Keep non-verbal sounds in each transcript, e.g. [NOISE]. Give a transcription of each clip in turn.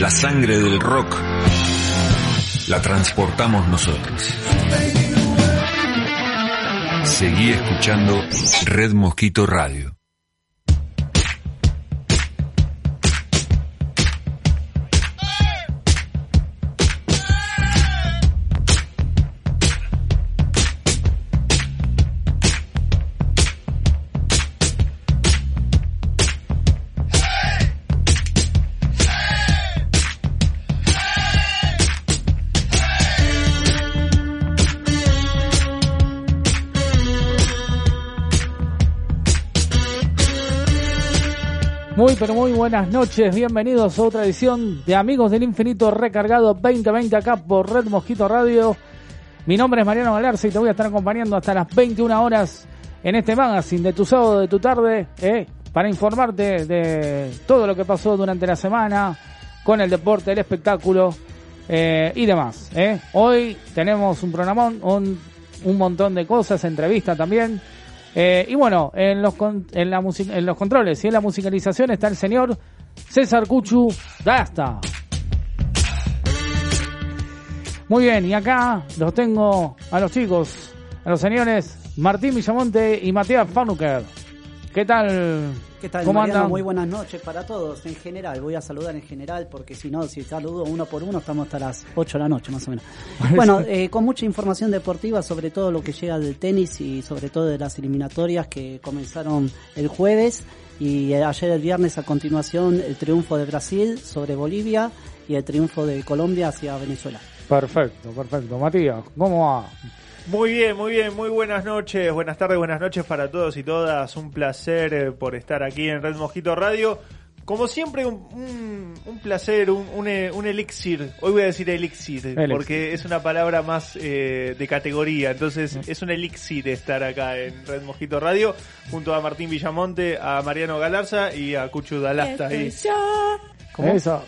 La sangre del rock la transportamos nosotros. Seguí escuchando Red Mosquito Radio. Buenas noches, bienvenidos a otra edición de Amigos del Infinito Recargado 2020 acá por Red Mosquito Radio. Mi nombre es Mariano Galarza y te voy a estar acompañando hasta las 21 horas en este magazine de tu sábado, de tu tarde, eh, para informarte de todo lo que pasó durante la semana con el deporte, el espectáculo eh, y demás. Eh. Hoy tenemos un programón, un, un montón de cosas, entrevistas también. Eh, y bueno, en los, en, la en los controles y en la musicalización está el señor César Cuchu Dasta. Muy bien, y acá los tengo a los chicos, a los señores Martín Villamonte y Matías Fanuker. ¿Qué tal? ¿Qué tal, ¿Cómo Mariano? andan? Muy buenas noches para todos en general. Voy a saludar en general porque si no, si saludo uno por uno, estamos hasta las 8 de la noche más o menos. Bueno, eh, con mucha información deportiva sobre todo lo que llega del tenis y sobre todo de las eliminatorias que comenzaron el jueves y ayer el viernes a continuación el triunfo de Brasil sobre Bolivia y el triunfo de Colombia hacia Venezuela. Perfecto, perfecto. Matías, ¿cómo va? Muy bien, muy bien, muy buenas noches, buenas tardes, buenas noches para todos y todas. Un placer eh, por estar aquí en Red Mosquito Radio. Como siempre, un, un- un placer, un, un, eh, un elixir. Hoy voy a decir elixir, Elixir. porque es una palabra más eh, de categoría. Entonces, es un elixir estar acá en Red Mosquito Radio, junto a Martín Villamonte, a Mariano Galarza y a Cuchu Dalasta. Estoy yo, ¿Cómo? Eso.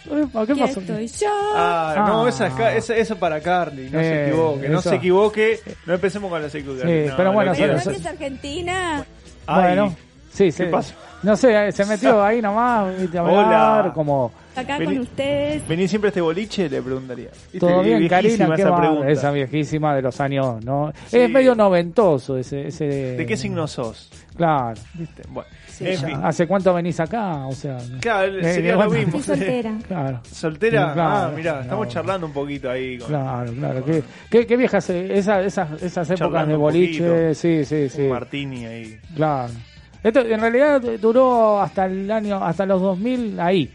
¿Qué pasó? estoy yo. Ah, no, Ah. esa es, ca- esa, esa para Carly, no se Eh, equivoque, no eso. se equivoque, no empecemos con la secundaria. Sí, no, pero bueno, lo Pero no es Argentina. Ay, Bueno, sí, sí. pasó? No sé, se metió ahí nomás, viste, a Hola. hablar, como... Acá Vení. con ustedes. ¿Venís siempre a este boliche? Le preguntaría. ¿Viste? Todo bien, Viejísima Karina, ¿qué esa va? pregunta. Esa viejísima de los años, ¿no? Sí. Es medio noventoso ese... ese ¿De qué signo sos? Claro. ¿Viste? Bueno, Sí, en ya. fin. ¿Hace cuánto venís acá? O sea... Claro, Eh, sería bueno. lo mismo. Estoy soltera. [LAUGHS] Claro. ¿Soltera? Claro, ah, mirá, estamos charlando un poquito ahí. Con Claro, claro. Qué, qué, qué viejas eh, esa- esas, esas épocas Charlando de un boliche. poquito. Sí, sí, sí. un Martini ahí. Claro. Esto en realidad duró hasta el año, hasta los 2000 ahí.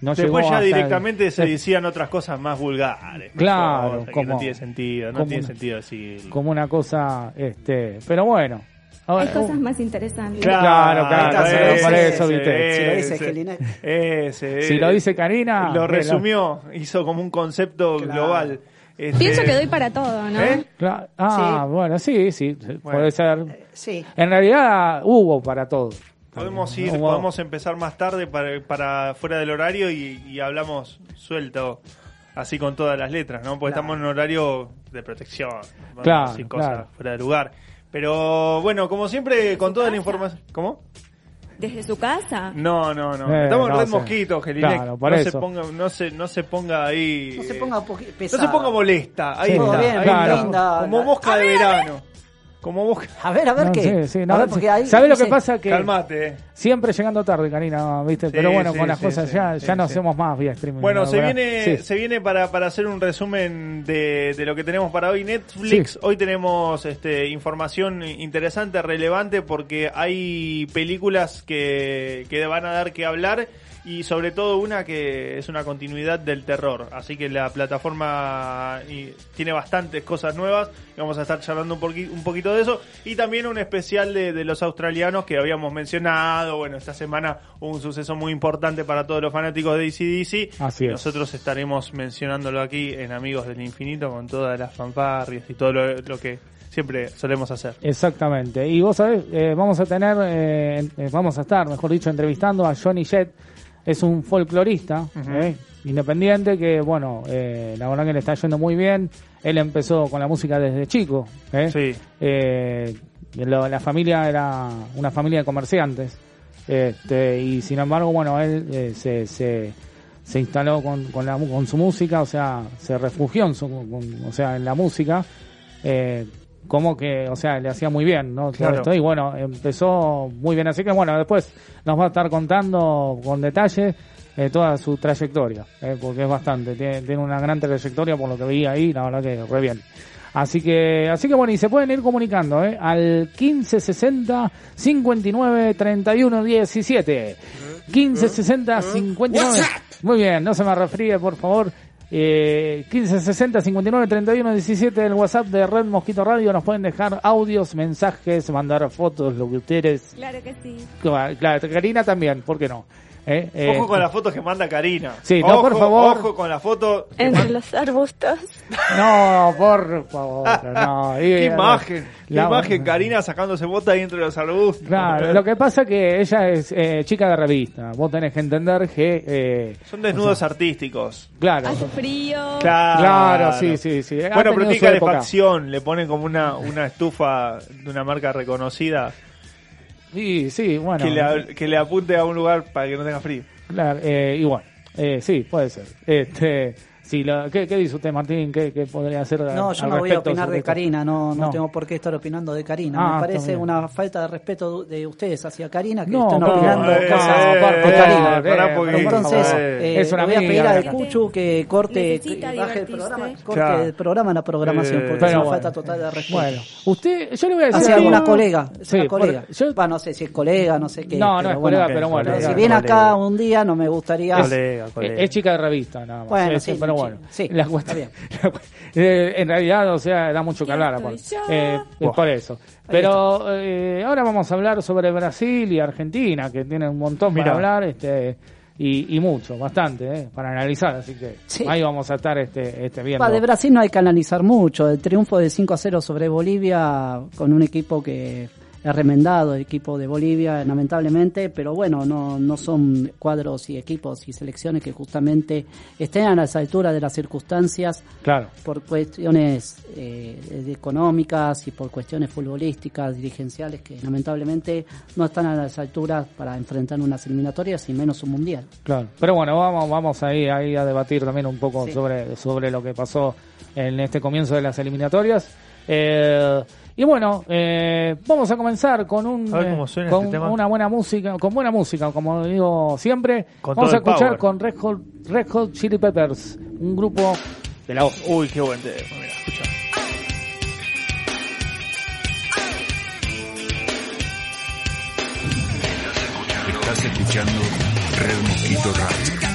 No Después ya el- directamente se [LAUGHS] decían otras cosas más vulgares. Claro, cosas como- no tiene sentido, no tiene una- sentido decir. como una cosa, este, pero bueno. Hay cosas más interesantes. Claro, claro, sí, por eso, ese, viste. Si lo dice ese, ese, Si lo dice Karina, Lo resumió, hizo como un concepto Claro. global. Este, Pienso que doy para todo, ¿no? ¿Eh? Ah, Sí. bueno, sí, sí, puede ser. Sí, En realidad hubo para todo. Podemos ir, podemos empezar más tarde para, para fuera del horario y, y hablamos suelto, así con todas las letras, ¿no? Porque Claro. estamos en un horario de protección, Claro, decir cosas claro. fuera de lugar. Pero bueno, como siempre, con toda la información. ¿Cómo? Desde su casa. No, no, no. Eh, Estamos no en Red sé. Mosquito, Gelinec. Claro, por no eso. se ponga, no se, no se ponga ahí. no se ponga poquito no se ponga molesta. Ahí Sí. está. Bien, ahí está. linda. Como mosca de verano. Como mosca. [LAUGHS] A ver, a ver No, qué. sí, sí, a no, ver, porque ahí ¿Sabes lo que pasa? Que Calmate, siempre llegando tarde, Karina, ¿viste? Sí, Pero bueno, sí, con las sí, cosas sí, ya, sí, ya no hacemos más vía streaming. Bueno, se verdad. viene, Sí. se viene para, para hacer un resumen de, de lo que tenemos para hoy. Netflix, Sí. hoy tenemos este, información interesante, relevante, porque hay películas que, que van a dar que hablar y sobre todo una que es una continuidad del terror. Así que la plataforma tiene bastantes cosas nuevas y vamos a estar charlando un, poqui- un poquito de eso. Y también un especial de, de los australianos que habíamos mencionado. Bueno, esta semana hubo un suceso muy importante para todos los fanáticos de ACDC. Así es. Nosotros estaremos mencionándolo aquí en Amigos del Infinito con todas las fanfarrias y todo lo, lo que siempre solemos hacer. Exactamente. Y vos sabés, eh, vamos a tener, eh, eh, vamos a estar, mejor dicho, entrevistando a Johnny Jett. Es un folclorista eh, independiente que, bueno, eh, la verdad que le está yendo muy bien. Él empezó con la música desde chico. eh. Sí. Lo- la familia era una familia de comerciantes. Este, y sin embargo, bueno, él se, se, se instaló con, con, la, con su música, o sea, se refugió en su, con- o sea, en la música, como que, o sea, le hacía muy bien, ¿no? Todo Claro. esto, y bueno, empezó muy bien, así que bueno, después nos va a estar contando con detalle eh, toda su trayectoria, eh, porque es bastante, tiene, tiene una gran trayectoria por lo que veía ahí, la verdad que re bien. Así que, así que bueno, y se pueden ir comunicando, ¿eh? Al 1560 59 31 17. 1560 59. Muy bien, no se me refríe, por favor. Eh, 1560 59 31 17 el WhatsApp de Red Mosquito Radio. Nos pueden dejar audios, mensajes, mandar fotos, lo que ustedes. Claro que sí. Claro, Karina también, ¿por qué no? Eh, eh, Ojo con las fotos que manda Karina. Sí, no, Ojo, por favor. Ojo con la foto. Entre los arbustos. No, por favor, no. [LAUGHS] Y, Qué eh, imagen, qué la- imagen, Karina sacándose bota ahí entre los arbustos. Claro, lo que pasa que ella es eh, chica de revista. Vos tenés que entender que, eh, Son desnudos artísticos. claro, Hace frío. Claro, Claro, sí, sí, sí. Ha Bueno, pero tiene calefacción, le ponen como una, una estufa de una marca reconocida sí, sí, bueno, que, le, que le apunte a un lugar para que no tenga frío. claro, eh, bueno, eh, sí, puede ser. Este, sí, lo- ¿qué, qué dice usted, Martín? ¿Qué, qué podría hacer? No, yo al no voy a opinar de esto? Karina, no, no, No. tengo por qué estar opinando de Karina. Ah, Me parece bien. una falta de respeto de ustedes hacia Karina que No, estén no, opinando eh, cosas eh, de eh, Karina. eh, porque- Entonces, eh, eh, es una voy a pedir a. Cuchu que corte, que baje el programa, corte el programa en la programación, Eh, porque es una bueno. falta total de respeto. Bueno, usted, yo le voy a decir Hacia algo. una colega, es Sí, una colega. yo- no sé si es colega, no sé qué. No, no es colega, pero bueno. si viene acá un día, no me gustaría. Colega, colega. Eh, Es chica de revista, nada más. Bueno, Eh, sí, pero bueno. sí, La está cuestión- bien. [LAUGHS] eh, en realidad, o sea, da mucho que hablar. yo. Eh, por eso. Pero eh, ahora vamos a hablar sobre Brasil y Argentina, que tienen un montón para Mirá. hablar este y, y mucho, bastante, eh, para analizar. Así que Sí. ahí vamos a estar este, este viendo. Pa, de Brasil no hay que analizar mucho. El triunfo de 5 a 0 sobre Bolivia con un equipo que es remendado, el equipo de Bolivia, lamentablemente, pero bueno, no, no son cuadros y equipos y selecciones que justamente estén a las alturas de las circunstancias Claro. por cuestiones eh, económicas y por cuestiones futbolísticas, dirigenciales, que lamentablemente no están a las alturas para enfrentar unas eliminatorias y menos un mundial. Claro, pero bueno, vamos, vamos ahí, ahí a debatir también un poco Sí. sobre, sobre lo que pasó en este comienzo de las eliminatorias. Eh, y bueno, eh, vamos a comenzar con un eh, suena con este tema. una buena música, con buena música, como digo siempre. Con vamos a escuchar power. con Red Hot, Red Hot Chili Peppers, un grupo de la voz. Uy, qué buen tema. Mira, escucha. Estás escuchando Red Mosquito Radio.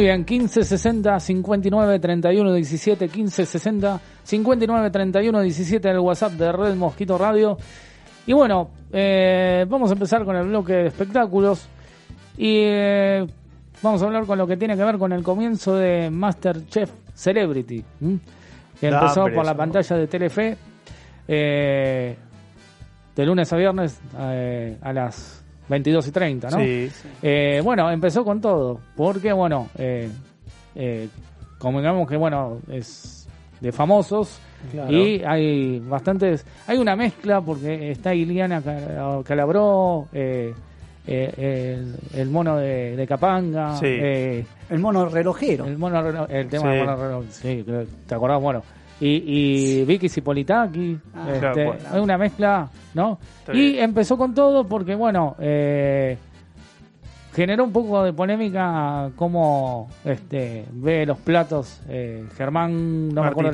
Muy bien, 15 60 59 31 17 15 60 59 31 17 en el WhatsApp de Red Mosquito Radio. Y bueno, eh, vamos a empezar con el bloque de espectáculos y eh, vamos a hablar con lo que tiene que ver con el comienzo de Masterchef Celebrity, ¿m? que empezó por la pantalla de Telefe eh, de lunes a viernes a las 22 y 30, ¿no? Sí. Eh, bueno, empezó con todo, porque bueno, eh, eh, como digamos que bueno, es de famosos Claro. y hay bastantes, hay una mezcla porque está Iliana Cal- Calabró, eh, eh, el, el mono de, de Capanga, Sí. eh, El mono relojero. el mono el tema Sí. del mono reloj, sí, te acordás, bueno. Y, y Vicky Cipolitaki, Ah, este, claro, bueno. hay una mezcla, ¿no? Está y bien. empezó con todo porque, bueno, eh, generó un poco de polémica cómo este, ve los platos eh, Germán, no me acuerdo.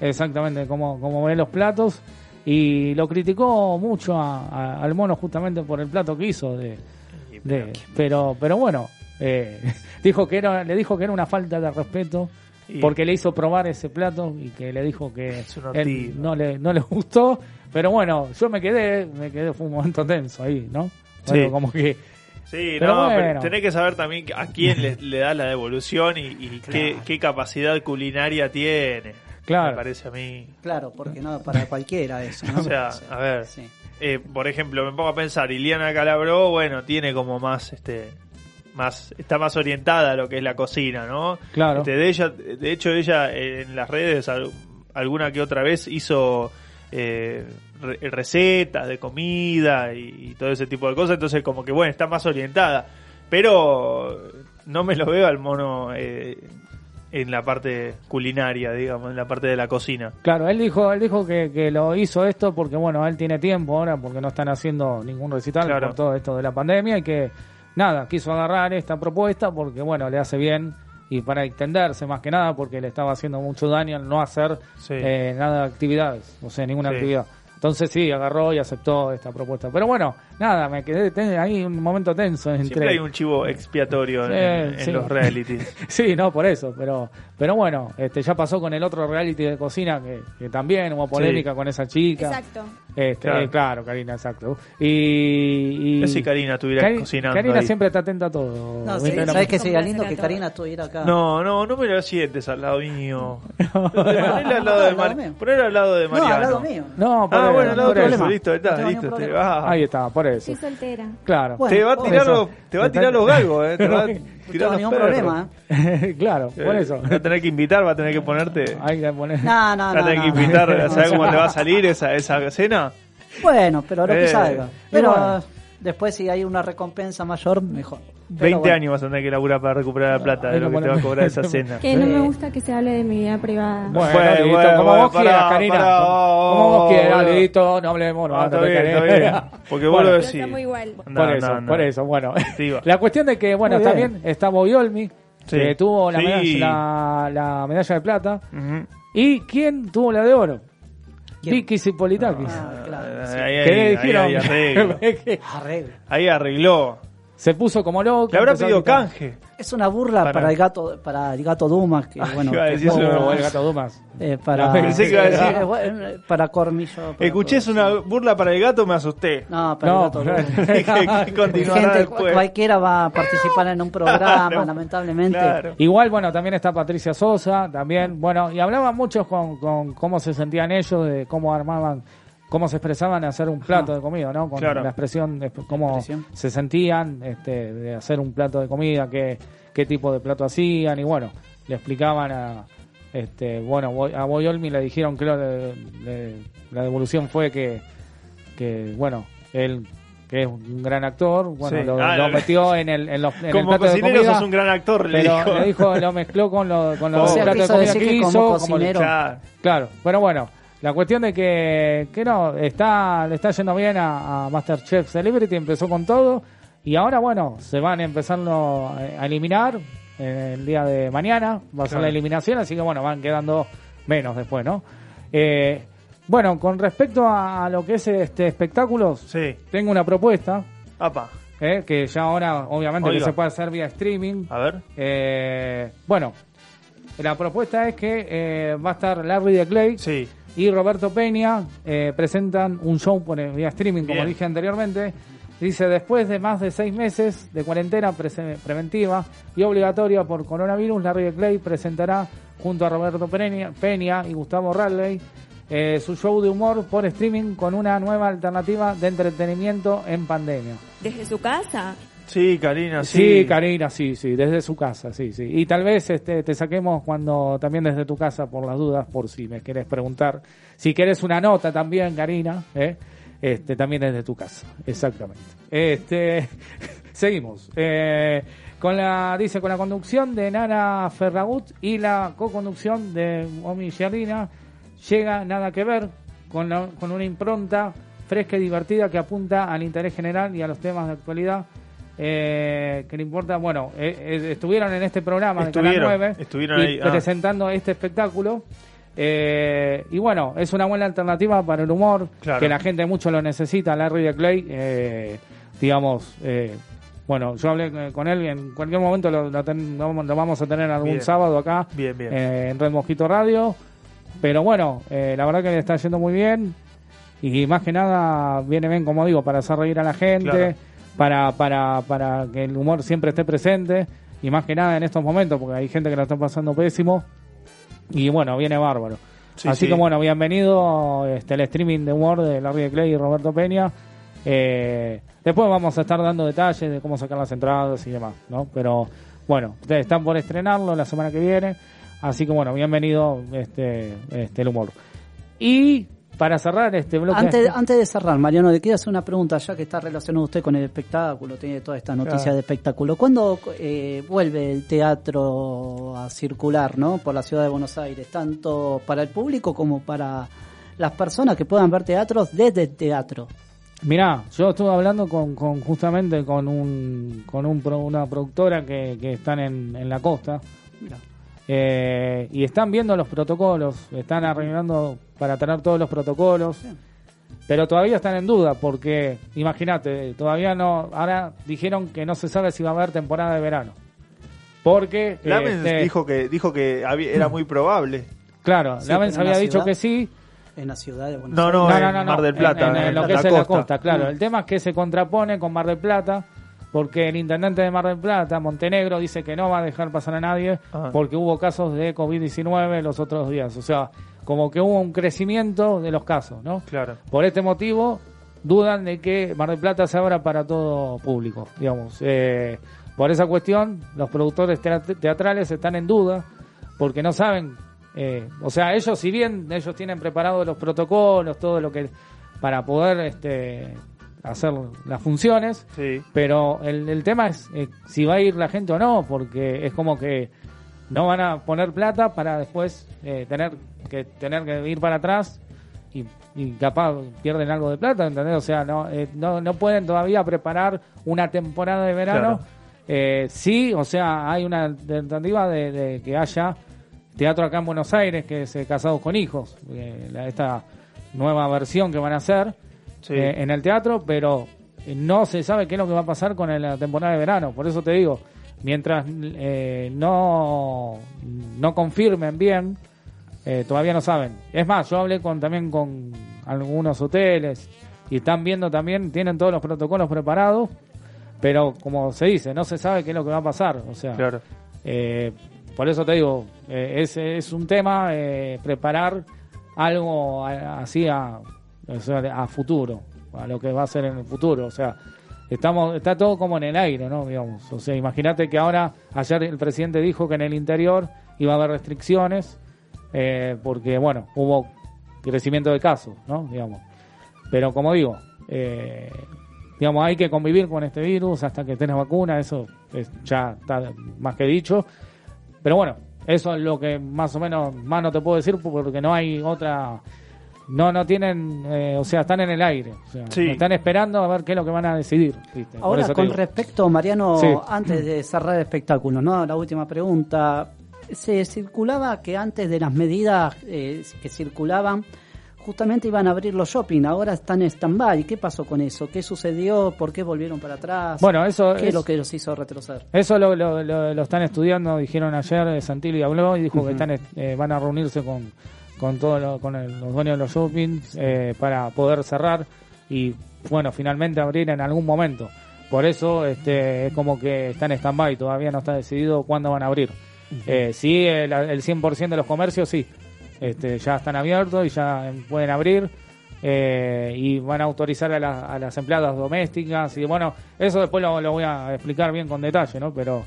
Exactamente, cómo, cómo ve los platos. Y lo criticó mucho a- a- al mono justamente por el plato que hizo de, de- pero pero bueno eh, [LAUGHS] dijo que era le dijo que era una falta de respeto Y- porque le hizo probar ese plato y que le dijo que él no le no le [LAUGHS] gustó pero bueno yo me quedé me quedé fue un momento tenso ahí no Bueno, Sí. como que Sí, Pero no, pero bueno. tenés que saber también a quién le, le da la devolución y, y qué, qué capacidad culinaria tiene. Claro. Me parece a mí. Claro, porque no para cualquiera eso. ¿no? [LAUGHS] O sea, a ver. sí. Eh, por ejemplo, me pongo a pensar, Iliana Calabró, bueno, tiene como más, este, más, está más orientada a lo que es la cocina, ¿no? Claro. Este, de ella, de hecho, ella en las redes al- alguna que otra vez hizo eh, re- recetas de comida y, y todo ese tipo de cosas, entonces como que bueno, está más orientada, pero no me lo veo al mono eh, en la parte culinaria, digamos, en la parte de la cocina. claro él dijo él dijo que, que lo hizo esto porque bueno él tiene tiempo ahora porque no están haciendo ningún recital Claro. por todo esto de la pandemia y que nada quiso agarrar esta propuesta porque bueno le hace bien y para extenderse más que nada porque le estaba haciendo mucho daño al no hacer Sí. eh, nada de actividades, o sea, ninguna Sí. actividad. Entonces sí, agarró y aceptó esta propuesta. Pero bueno, nada, me quedé ten- ahí un momento tenso entre... Siempre hay un chivo expiatorio en, Sí, en sí. los realities. [LAUGHS] Sí, no, por eso, pero pero bueno, este ya pasó con el otro reality de cocina que, que también hubo polémica con esa chica. Exacto. Este, Claro. eh, claro, Karina, exacto. Y, y No si Karina estuviera Cari- cocinando Karina ahí. siempre está atenta a todo. No, sí, La- ¿sabes qué sería Complacer lindo que. Karina estuviera acá? No, no, no me lo sientes al lado mío. [LAUGHS] [LAUGHS] Ponelo al lado de, al lado Mar- ponelo al lado de No, Mariano. al lado mío. No, por Ah, bueno, al lado no problema. listo, está, No listo. Ahí está, por eso. Soy soltera. Claro. Bueno, te va a por tirar los, te va a tirar los galgos, eh. Te va, [LAUGHS] No tengo los ningún perros. problema, [LAUGHS] ¿eh? claro, por Eh, eso. Va a tener que invitar, va a tener que ponerte. Hay que poner... No, no, Va a no. tener que no. invitar, No, ¿sabes [LAUGHS] no, cómo no. te va a salir esa, esa cena? Bueno, pero lo que Eh, salga. Pero bueno. Después si hay una recompensa mayor, mejor. Pero 20 bueno. años vas a tener que laburar para recuperar la plata de lo que te va a cobrar esa cena. [LAUGHS] Que no me gusta que se hable de mi vida privada. Bueno, Bueno, bueno, como vos quieras, pará, Karina. como vos oh, quieras, listo, no hablemos, no, Ah, está no te bien, está bien. [LAUGHS] Porque vos Bueno, lo decís. estamos igual. No, por eso, no, no. por eso, bueno. Sí. La cuestión de que, bueno, Muy está está Bobiolmi, Sí. que tuvo la, Sí. medalla, la, la medalla de plata. ¿Y quién tuvo la de oro? Vicky Zipolitakis. Ah, claro. Ahí, ahí, ¿Qué le ahí, dijeron? ahí arreglo. Que Arreglo. Ahí arregló. Se puso como loco. Le habrá pedido canje. Es una burla Para- para, el gato para el gato Dumas que [LAUGHS] bueno iba a que decir fue- eso, el gato Dumas. eh, para No, [LAUGHS] pensé que iba a decir- eh, [LAUGHS] bueno, para Cormillo para Escuché es una burla para el gato, me asusté. no para No, el gato Dumas. Gente, después. cualquiera va a participar en un programa Claro. lamentablemente Claro. Igual, bueno, también está Patricia Sosa, también, bueno, y hablaban muchos con, con cómo se sentían ellos, de cómo armaban, cómo se expresaban en hacer un plato de comida, ¿no? Con Claro. la expresión de cómo Expresión. se sentían este, de hacer un plato de comida, qué, qué tipo de plato hacían, y bueno, le explicaban a, este, bueno, a Boyolmi le dijeron, creo, de- de- la devolución fue que, que, bueno, él que es un gran actor, bueno, Sí. lo, Ah, lo metió en el, en los, en el Como plato de comida. sos un gran actor, le Pero dijo. le dijo, lo mezcló con, lo, con los O sea, platos de comida decir que que hizo. como como- cocinero- Claro. claro, pero bueno, la cuestión de que, que no, está, le está yendo bien a, a Masterchef Celebrity, empezó con todo, y ahora bueno, se van a empezarlo a, eliminar el día de mañana, va a ser Claro. la eliminación, así que bueno, van quedando menos después, ¿no? Eh, bueno, con respecto a, lo que es este espectáculos, Sí. tengo una propuesta, Apa. eh, que ya ahora obviamente que se puede hacer vía streaming, A ver. eh, bueno, la propuesta es que eh, va a estar Larry de Clay Sí. Y Roberto Peña eh, presentan un show por vía streaming, como Bien. dije anteriormente. Dice, después de más de seis meses de cuarentena preventiva y obligatoria por coronavirus, Larry de Clay presentará junto a Roberto Peña, Peña y Gustavo Raleigh eh, su show de humor por streaming con una nueva alternativa de entretenimiento en pandemia. Desde su casa. Sí, Karina, sí. Sí, Karina, sí, sí, desde su casa, sí, sí. Y tal vez este, te saquemos cuando también desde tu casa por las dudas, por si me quieres preguntar. Si quieres una nota también, Karina, ¿eh? este, también desde tu casa, exactamente. Este, [LAUGHS] seguimos. Eh, con la, dice, con la conducción de Nana Ferragut y la co-conducción de Omi Giardina, llega nada que ver con, la- con una impronta fresca y divertida que apunta al interés general y a los temas de actualidad eh, que le importa, bueno, eh, eh, estuvieron en este programa de Estuvieron, Canal 9 estuvieron y ahí, ah. presentando este espectáculo. Eh, y bueno, es una buena alternativa para el humor, Claro. que la gente mucho lo necesita. Larry de Clay, eh, digamos, eh, bueno, yo hablé con él y en cualquier momento lo, lo ten- lo vamos- a tener algún Bien. sábado acá Bien, bien. en Red Mosquito Radio. Pero bueno, eh, la verdad que le está yendo muy bien. Y más que nada viene bien, como digo, para hacer reír a la gente, Claro. Para, para, para que el humor siempre esté presente. Y más que nada en estos momentos, porque hay gente que lo está pasando pésimo. Y bueno, viene bárbaro. Sí, Así sí. que bueno, bienvenido este, al streaming de humor de Larry de Clay y Roberto Peña. Eh, después vamos a estar dando detalles de cómo sacar las entradas y demás, ¿no? Pero bueno, ustedes están por estrenarlo la semana que viene. Así que bueno, bienvenido este, este el humor. Y para cerrar este bloque. Antes, antes de cerrar, Mariano, le quiero hacer una pregunta, ya que está relacionado usted con el espectáculo, tiene toda esta noticia Claro. de espectáculo. ¿Cuándo eh, vuelve el teatro a circular ¿no? por la ciudad de Buenos Aires, tanto para el público como para las personas que puedan ver teatros desde el teatro? Mirá, yo estuve hablando con, con justamente con un con un una productora que, que están en, en la costa Mirá. Eh, y están viendo los protocolos, están arreglando para tener todos los protocolos, pero todavía están en duda porque, imagínate, todavía no, ahora dijeron que no se sabe si va a haber temporada de verano, porque Lamens este, dijo que dijo que había- era muy probable. claro, Sí, Lamens había la dicho ciudad- que sí, En la ciudad de Buenos No, Aires. no, No, en no, no, no. Mar del Plata, En, en en lo la que es en la costa. costa, claro. Mm. El tema es que se contrapone con Mar del Plata, porque el intendente de Mar del Plata, Montenegro, dice que no va a dejar pasar a nadie Ah. porque hubo casos de COVID-19 los otros días. O sea, como que hubo un crecimiento de los casos, ¿no? Claro. Por este motivo, dudan de que Mar del Plata se abra para todo público, digamos. Eh, por esa cuestión, los productores teat- teatrales están en duda porque no saben, eh, o sea, ellos si bien ellos tienen preparados los protocolos, todo lo que para poder este, hacer las funciones, Sí. pero el, el tema es eh, si va a ir la gente o no, porque es como que no van a poner plata para después eh, tener que tener que ir para atrás y, y capaz pierden algo de plata, ¿entendés? O sea, no, eh, no, no pueden todavía preparar una temporada de verano. Claro. Eh, sí, o sea, hay una alternativa de, de que haya teatro acá en Buenos Aires, que es eh, Casados con Hijos, la- esta nueva versión que van a hacer Sí. eh, en el teatro, pero eh, no se sabe qué es lo que va a pasar con la temporada de verano. Por eso te digo, mientras eh, no, no confirmen bien, eh, todavía no saben. Es más, yo hablé con también con algunos hoteles y están viendo también, tienen todos los protocolos preparados, pero como se dice, no se sabe qué es lo que va a pasar. O sea, Claro. eh, por eso te digo, eh, es, un tema eh, preparar algo así a, a futuro, a lo que va a ser en el futuro. O sea, estamos está todo como en el aire, ¿no? Digamos. O sea, imagínate que ahora, ayer el presidente dijo que en el interior iba a haber restricciones, eh, porque, bueno, hubo crecimiento de casos, ¿no? Digamos. Pero como digo, eh, digamos, hay que convivir con este virus hasta que la vacuna, eso es- ya está más que dicho. Pero bueno, eso es lo que más o menos más no te puedo decir porque no hay otra. No, no tienen, eh, o sea, están en el aire. O sea, Sí. Están esperando a ver qué es lo que van a decidir. Ahora, con digo. respecto, Mariano, Sí. antes de cerrar espectáculos, ¿no? La última pregunta. Se circulaba que antes de las medidas eh, que circulaban, justamente iban a abrir los shopping, ahora están en stand-by. ¿Qué pasó con eso? ¿Qué sucedió? ¿Por qué volvieron para atrás? Bueno, eso ¿Qué es- es lo que los hizo retroceder? Eso lo, lo, lo- lo están estudiando, dijeron ayer, eh, Santilli habló y dijo que están eh, van a reunirse con, con todos lo- con el- los dueños de los shoppings eh, para poder cerrar y, bueno, finalmente abrir en algún momento. Por eso este, es como que está en stand-by, todavía no está decidido cuándo van a abrir. Eh, sí, el, el 100% de los comercios sí, este, ya están abiertos y ya pueden abrir. eh, y van a autorizar a, la- a las empleadas domésticas y bueno, eso después lo, lo voy a explicar bien con detalle, ¿no? Pero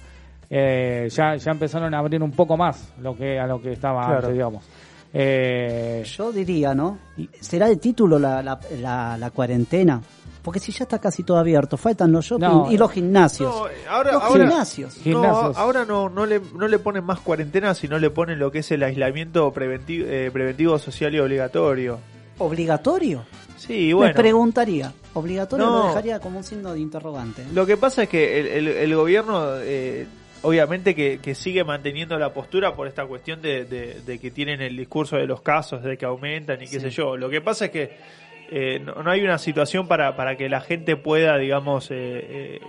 eh, ya, ya empezaron a abrir un poco más lo que a lo que estaba Claro. antes, digamos. Eh, Yo diría, ¿no? ¿Será de título la, la, la, la cuarentena? Porque si ya está casi todo abierto, faltan los shopping No, y los gimnasios. No, ahora, los ahora- gimnasios. No, Gimnasios. ahora no, no, le, no le ponen más cuarentena, sino le ponen lo que es el aislamiento preventivo, eh, preventivo social y obligatorio. ¿Obligatorio? Sí, Me bueno. preguntaría. Obligatorio No. lo dejaría como un signo de interrogante. Lo que pasa es que el, el- el gobierno, eh, obviamente que, que sigue manteniendo la postura por esta cuestión de, de- de que tienen el discurso de los casos, de que aumentan y qué Sí. sé yo. Lo que pasa es que eh, no, no hay una situación para, para que la gente pueda, digamos, eh, eh,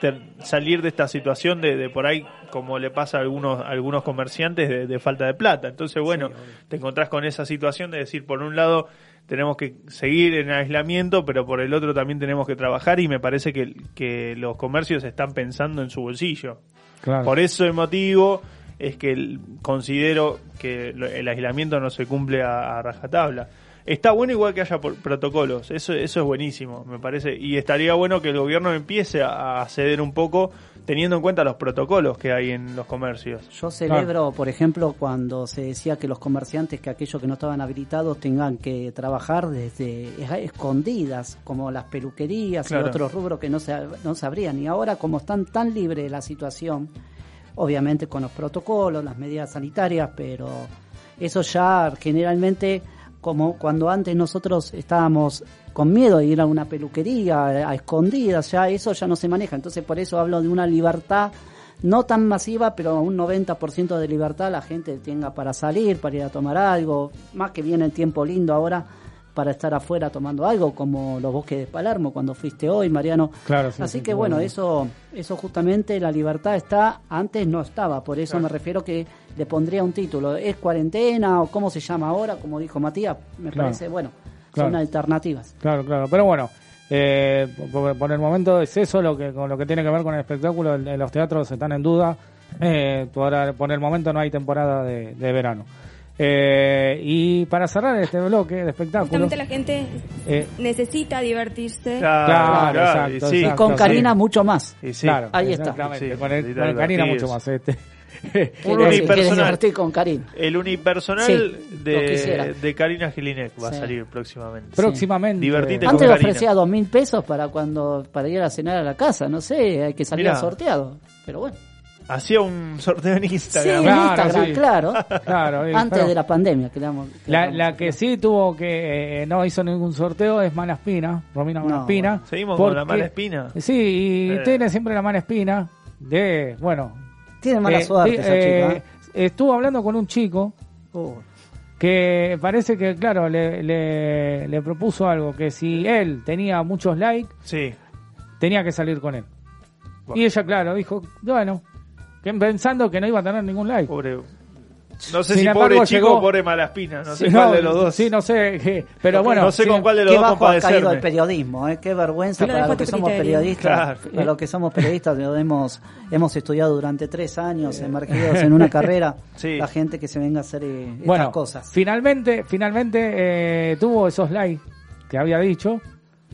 ter- salir de esta situación de, de por ahí, como le pasa a algunos, a algunos comerciantes, de, de falta de plata. Entonces, bueno, te encontrás con esa situación de decir, por un lado, tenemos que seguir en aislamiento, pero por el otro también tenemos que trabajar y me parece que, que los comercios están pensando en su bolsillo. claro. Por ese motivo es que el- considero que el aislamiento no se cumple a, a rajatabla. Está bueno igual que haya protocolos, eso, eso es buenísimo, me parece. Y estaría bueno que el gobierno empiece a ceder un poco teniendo en cuenta los protocolos que hay en los comercios. Yo celebro, por ejemplo, cuando se decía que los comerciantes, que aquellos que no estaban habilitados, tengan que trabajar desde escondidas, como las peluquerías Claro. y otros rubros que no se, no se abrían. Y ahora, como están tan libre de la situación, obviamente con los protocolos, las medidas sanitarias, pero eso ya generalmente, como cuando antes nosotros estábamos con miedo de ir a una peluquería a, a escondidas, ya eso ya no se maneja. Entonces, por eso hablo de una libertad no tan masiva, pero un 90% de libertad la gente tenga para salir, para ir a tomar algo, más que viene el tiempo lindo ahora para estar afuera tomando algo, como los bosques de Palermo cuando fuiste hoy, Mariano. Claro, sí, Así sí, que sí, bueno, bueno. eso eso justamente la libertad está, antes no estaba, por eso me refiero que le pondría un título, ¿es cuarentena o cómo se llama ahora? Como dijo Matías, me Claro. parece, bueno, Claro. son alternativas. Claro, claro. Pero bueno, eh, por, por el momento es eso lo que con lo que tiene que ver con el espectáculo. El- los teatros están en duda. Eh, por, por el momento no hay temporada de, de verano. Eh, y para cerrar este bloque de espectáculos. Justamente la gente eh, necesita divertirse. Claro, Claro, claro, exacto, y sí. exacto. Con Karina sí. mucho más. Y sí. claro, ahí está. con, el, necesita con Karina mucho más. Este. Un ¿Quieres- quieres unipersonal. con? El unipersonal Sí, de, de Karina Gilinek va a Sí. salir próximamente. Próximamente. Divertite Antes con le ofrecía dos mil pesos para cuando para ir a cenar a la casa, no sé, hay que salir Mirá. sorteado. Pero bueno. Hacía un sorteo en Sí, Instagram. en Claro, Instagram, sí. claro. Claro, eh, Antes de la pandemia, que le damos- que la, la que sí tuvo que eh, no hizo ningún sorteo es Malaspina, Romina No, Malaspina. Seguimos con la porque- mala espina. Sí, y Eh. tiene siempre la mala espina de, bueno... Tiene mala eh, suerte esa eh, chica. Estuvo hablando con un chico Uh, que parece que, claro, le, le, le propuso algo, que si él tenía muchos likes, Sí. tenía que salir con él. Bueno. Y ella, claro, dijo, bueno, que pensando que no iba a tener ningún like. Pobre. No sé Sin si embargo, pobre chico llegó- o pobre malaspina. No sé Sí, cuál no, de los dos. Sí, no sé, qué, pero bueno. no sé sí, con cuál de los Qué dos bajo ha caído el periodismo, ¿eh? qué vergüenza Lo para los que somos periodistas. Claro. Para los que somos periodistas, lo hemos, hemos estudiado durante tres años, emergidos en una carrera. [LAUGHS] Sí. La gente que se venga a hacer eh, estas Bueno, cosas. finalmente, finalmente eh, tuvo esos likes que había dicho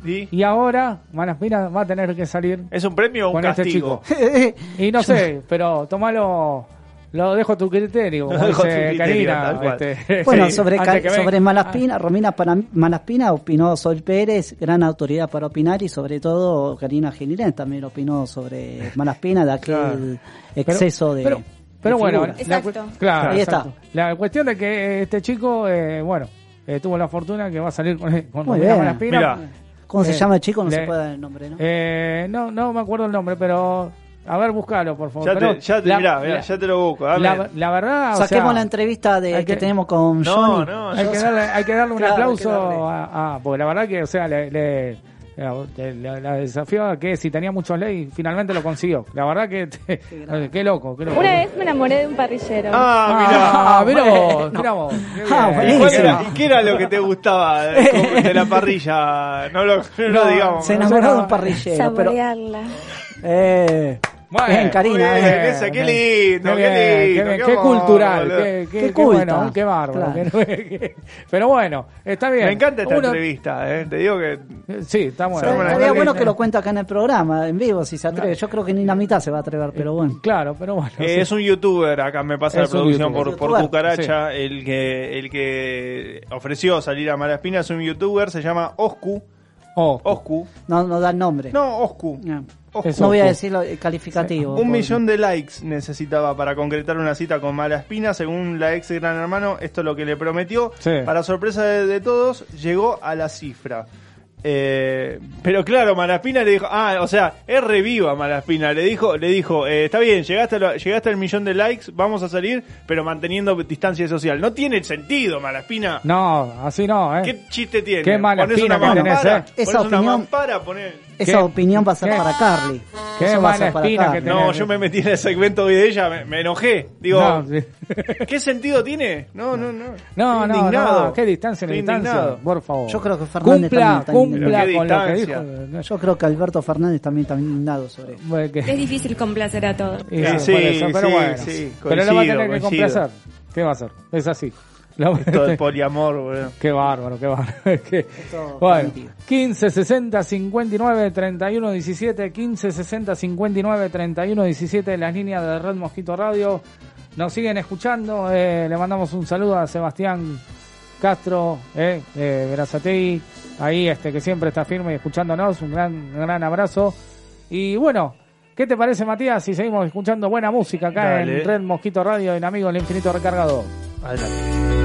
¿Y? y ahora Malaspina va a tener que salir ¿Es un premio o un con este castigo? chico. [LAUGHS] Y no sé, pero tomalo, lo dejo a tu criterio, [LAUGHS] como dice Karina. este, [LAUGHS] Bueno, sí, sobre, sobre Malaspina, Romina para- Malaspina opinó Sol Pérez, gran autoridad para opinar, y sobre todo Karina Gilirén también opinó sobre Malaspina de aquel Claro. exceso de. pero, pero de bueno, la claro, Ahí exacto. está. La cuestión de que este chico, eh, bueno, eh, tuvo la fortuna que va a salir con, con Muy Romina bien. Malaspina. Mirá. ¿Cómo se Eh, llama el chico? No le- se puede dar el nombre, ¿no? Eh, no, no me acuerdo el nombre, pero a ver, búscalo, por favor. Ya te, ya te, la- mirá, mirá, la- ya te lo busco. la, la verdad, o Saquemos sea, la entrevista de, que, que- tenemos con No, Johnny. no, hay yo- que darle, hay que darle un Claro, aplauso darle. a, a- porque la verdad que, o sea, le, le- la, la- la desafió a que si tenía muchos leyes, finalmente lo consiguió. La verdad que, te- qué loco, qué loco. Una vez me enamoré de un parrillero. Ah, Ah, mirá. vos, bueno. mirá vos, qué Ah. ¿Y, cuál buenísimo. era, y qué era lo que te gustaba de, [LAUGHS] de la parrilla? No lo, no lo No, digamos. Se enamoró no, de un parrillero. Pero, Saborearla. eh, Bueno, bien, Karina. bien, esa, qué lindo, Qué bien, lindo. qué, bien, qué qué amor, cultural, qué, bueno, qué bárbaro. Claro. pero bueno, está bien. Me encanta esta Uno- entrevista, eh. te digo que Sí, está bueno. Estaría bueno que lo cuente acá en el programa, en vivo, si se atreve. Yo creo que ni la mitad se va a atrever, pero bueno. Claro, pero bueno. Eh, sí. es un youtuber, acá me pasa Es la producción youtuber. por, por Cucaracha, el que el que ofreció salir a Malaspina es un youtuber, se llama Oscu, Oh, Oscu, No, no da el nombre. no, Oscu, No, Oscu. Eso. No voy a el calificativo. Un por- millón de likes necesitaba para concretar una cita con Malaspina, según la ex Gran Hermano, esto es lo que le prometió. Sí. Para sorpresa de, de todos, llegó a la cifra. Eh, pero claro, Malaspina le dijo, ah, o sea, es reviva Malaspina, le dijo, le dijo, eh, está bien, llegaste, a lo- llegaste al millón de likes, vamos a salir, pero manteniendo distancia social. No tiene sentido, Malaspina. No, así no, ¿eh? ¿Qué chiste tiene? Qué mala Ponés espina una que tenés, mampara, eh. ponés Esa una opinión- mampara, ponés- Esa ¿Qué? opinión va a ser ¿Qué? para Carly. Qué Eso va a ser mala para espina Carly. que No, yo me metí en el segmento de ella, me, me enojé. Digo, No, sí. [LAUGHS] ¿qué sentido tiene? No, no, no. No, no, qué distancia, no Estoy distancia, indignado. por favor. Yo creo que Fernández cumpla, también está cumpla con lo que dijo. Yo creo que Alberto Fernández también está indignado sobre eso. Bueno, que- Es difícil complacer a todos. Eh, sí, eso, pero sí, bueno. sí, pero lo va a coincido, tener que coincido. complacer. ¿Qué va a hacer? Es así. Esto del poliamor, boludo. [LAUGHS] Qué bárbaro, qué bárbaro. [LAUGHS] Qué- todo Bueno, permitido. 15 60 59 31 17, 15 60 59 31 17, las líneas de Red Mosquito Radio. Nos siguen escuchando. eh, le mandamos un saludo a Sebastián Castro, eh, de Verazategui, ahí este que siempre está firme y escuchándonos. Un gran, gran abrazo. Y bueno, ¿qué te parece, Matías, si seguimos escuchando buena música acá Dale. en Red Mosquito Radio, en Amigo del Infinito Recargado? Adelante.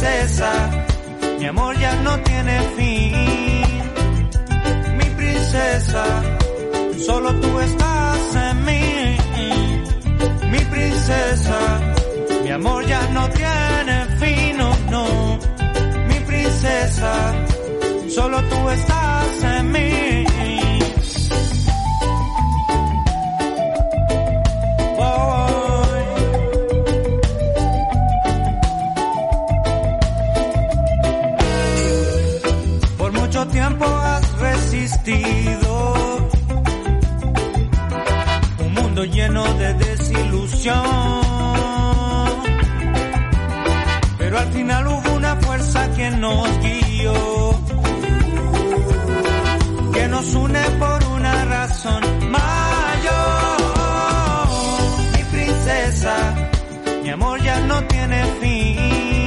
Mi princesa, mi amor ya no tiene fin, mi princesa, solo tú estás en mí, mi princesa, mi amor ya no tiene fin, no, mi princesa, solo tú estás en mí. Que nos guió, que nos une por una razón mayor. Mi princesa, mi amor ya no tiene fin.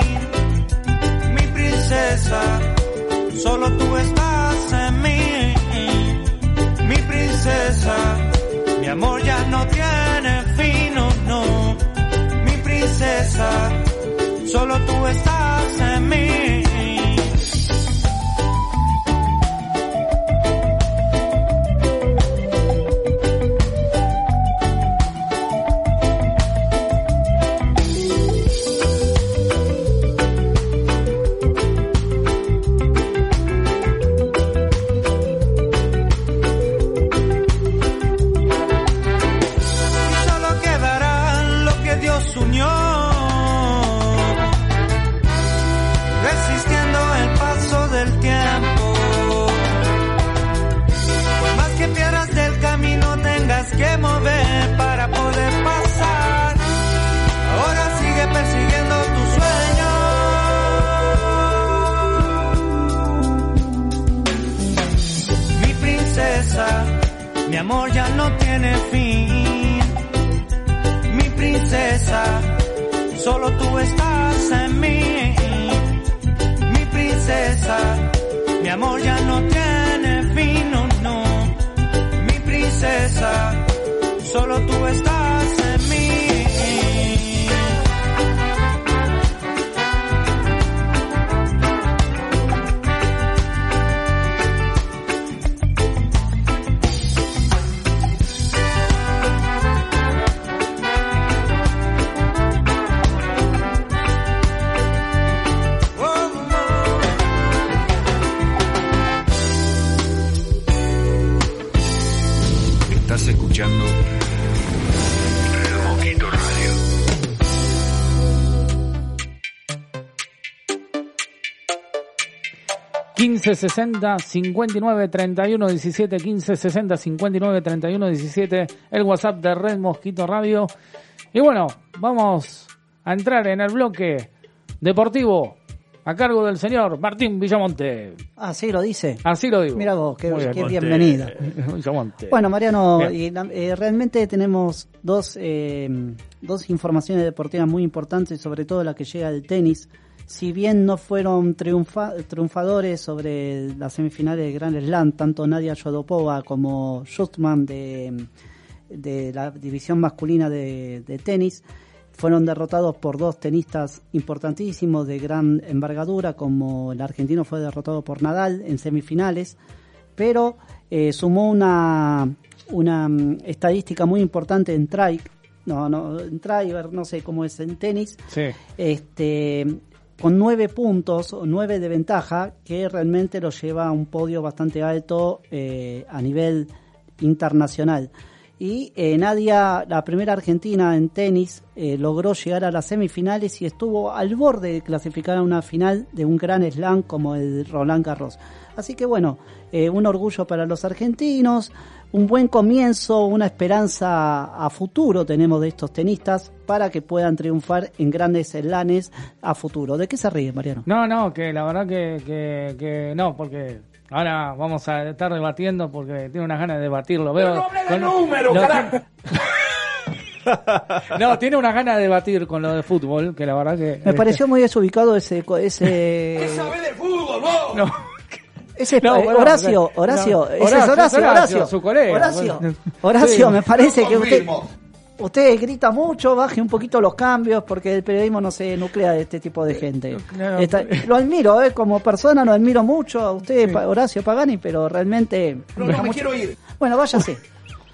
Mi princesa, solo tú estás en mí. Mi princesa, mi amor ya no tiene fin, no, no. Mi princesa, solo tú estás en mí. Solo tú estás en mí. Mi princesa, mi amor ya no tiene fin, no, no. Mi princesa, solo tú estás 15 60 59 31 17 15 60 59 31 17 el WhatsApp de Red Mosquito Radio y bueno vamos a entrar en el bloque deportivo a cargo del señor Martín Villamonte. Así lo dice. Así lo digo. Mira vos, qué, qué bienvenida. Eh, Villamonte. Bueno, Mariano, y, eh, realmente tenemos dos, eh, dos informaciones deportivas muy importantes, sobre todo la que llega del tenis. Si bien no fueron triunfa- triunfadores sobre las semifinales de Grand Slam, tanto Nadia Yodopova como Schustman de, de la división masculina de, de tenis, fueron derrotados por dos tenistas importantísimos de gran envergadura, como el argentino fue derrotado por Nadal en semifinales, pero eh, sumó una, una mm, estadística muy importante en try, no, no, en driver, no sé cómo es en tenis, sí. este, con nueve puntos nueve de ventaja, que realmente lo lleva a un podio bastante alto eh, a nivel internacional. Y eh, Nadia, la primera argentina en tenis, eh, logró llegar a las semifinales y estuvo al borde de clasificar a una final de un gran slam como el Roland Garros. Así que bueno, un orgullo para los argentinos, un buen comienzo, una esperanza a futuro tenemos de estos tenistas para que puedan triunfar en grandes slanes a futuro. ¿De qué se ríe, Mariano? No, no, que la verdad que, que, que no, porque ahora vamos a estar debatiendo porque tiene unas ganas de debatirlo. Veo, no hable de con- número, lo- carajo. [LAUGHS] No, tiene una gana de debatir con lo de fútbol, que la verdad que... Me pareció muy desubicado ese... co- ese [LAUGHS] No. Ese No, eh, bueno, Horacio, no, Horacio, ese es Horacio, Horacio, Horacio, Horacio, su colega. Horacio, Bueno. [LAUGHS] Horacio, Sí. me parece que usted, usted grita mucho, baje un poquito los cambios, porque el periodismo no se nuclea de este tipo de gente. No. Está- lo admiro, eh, como persona lo admiro mucho a usted, Horacio Pagani, pero realmente... No, no, me quiero ir. Bueno, váyase.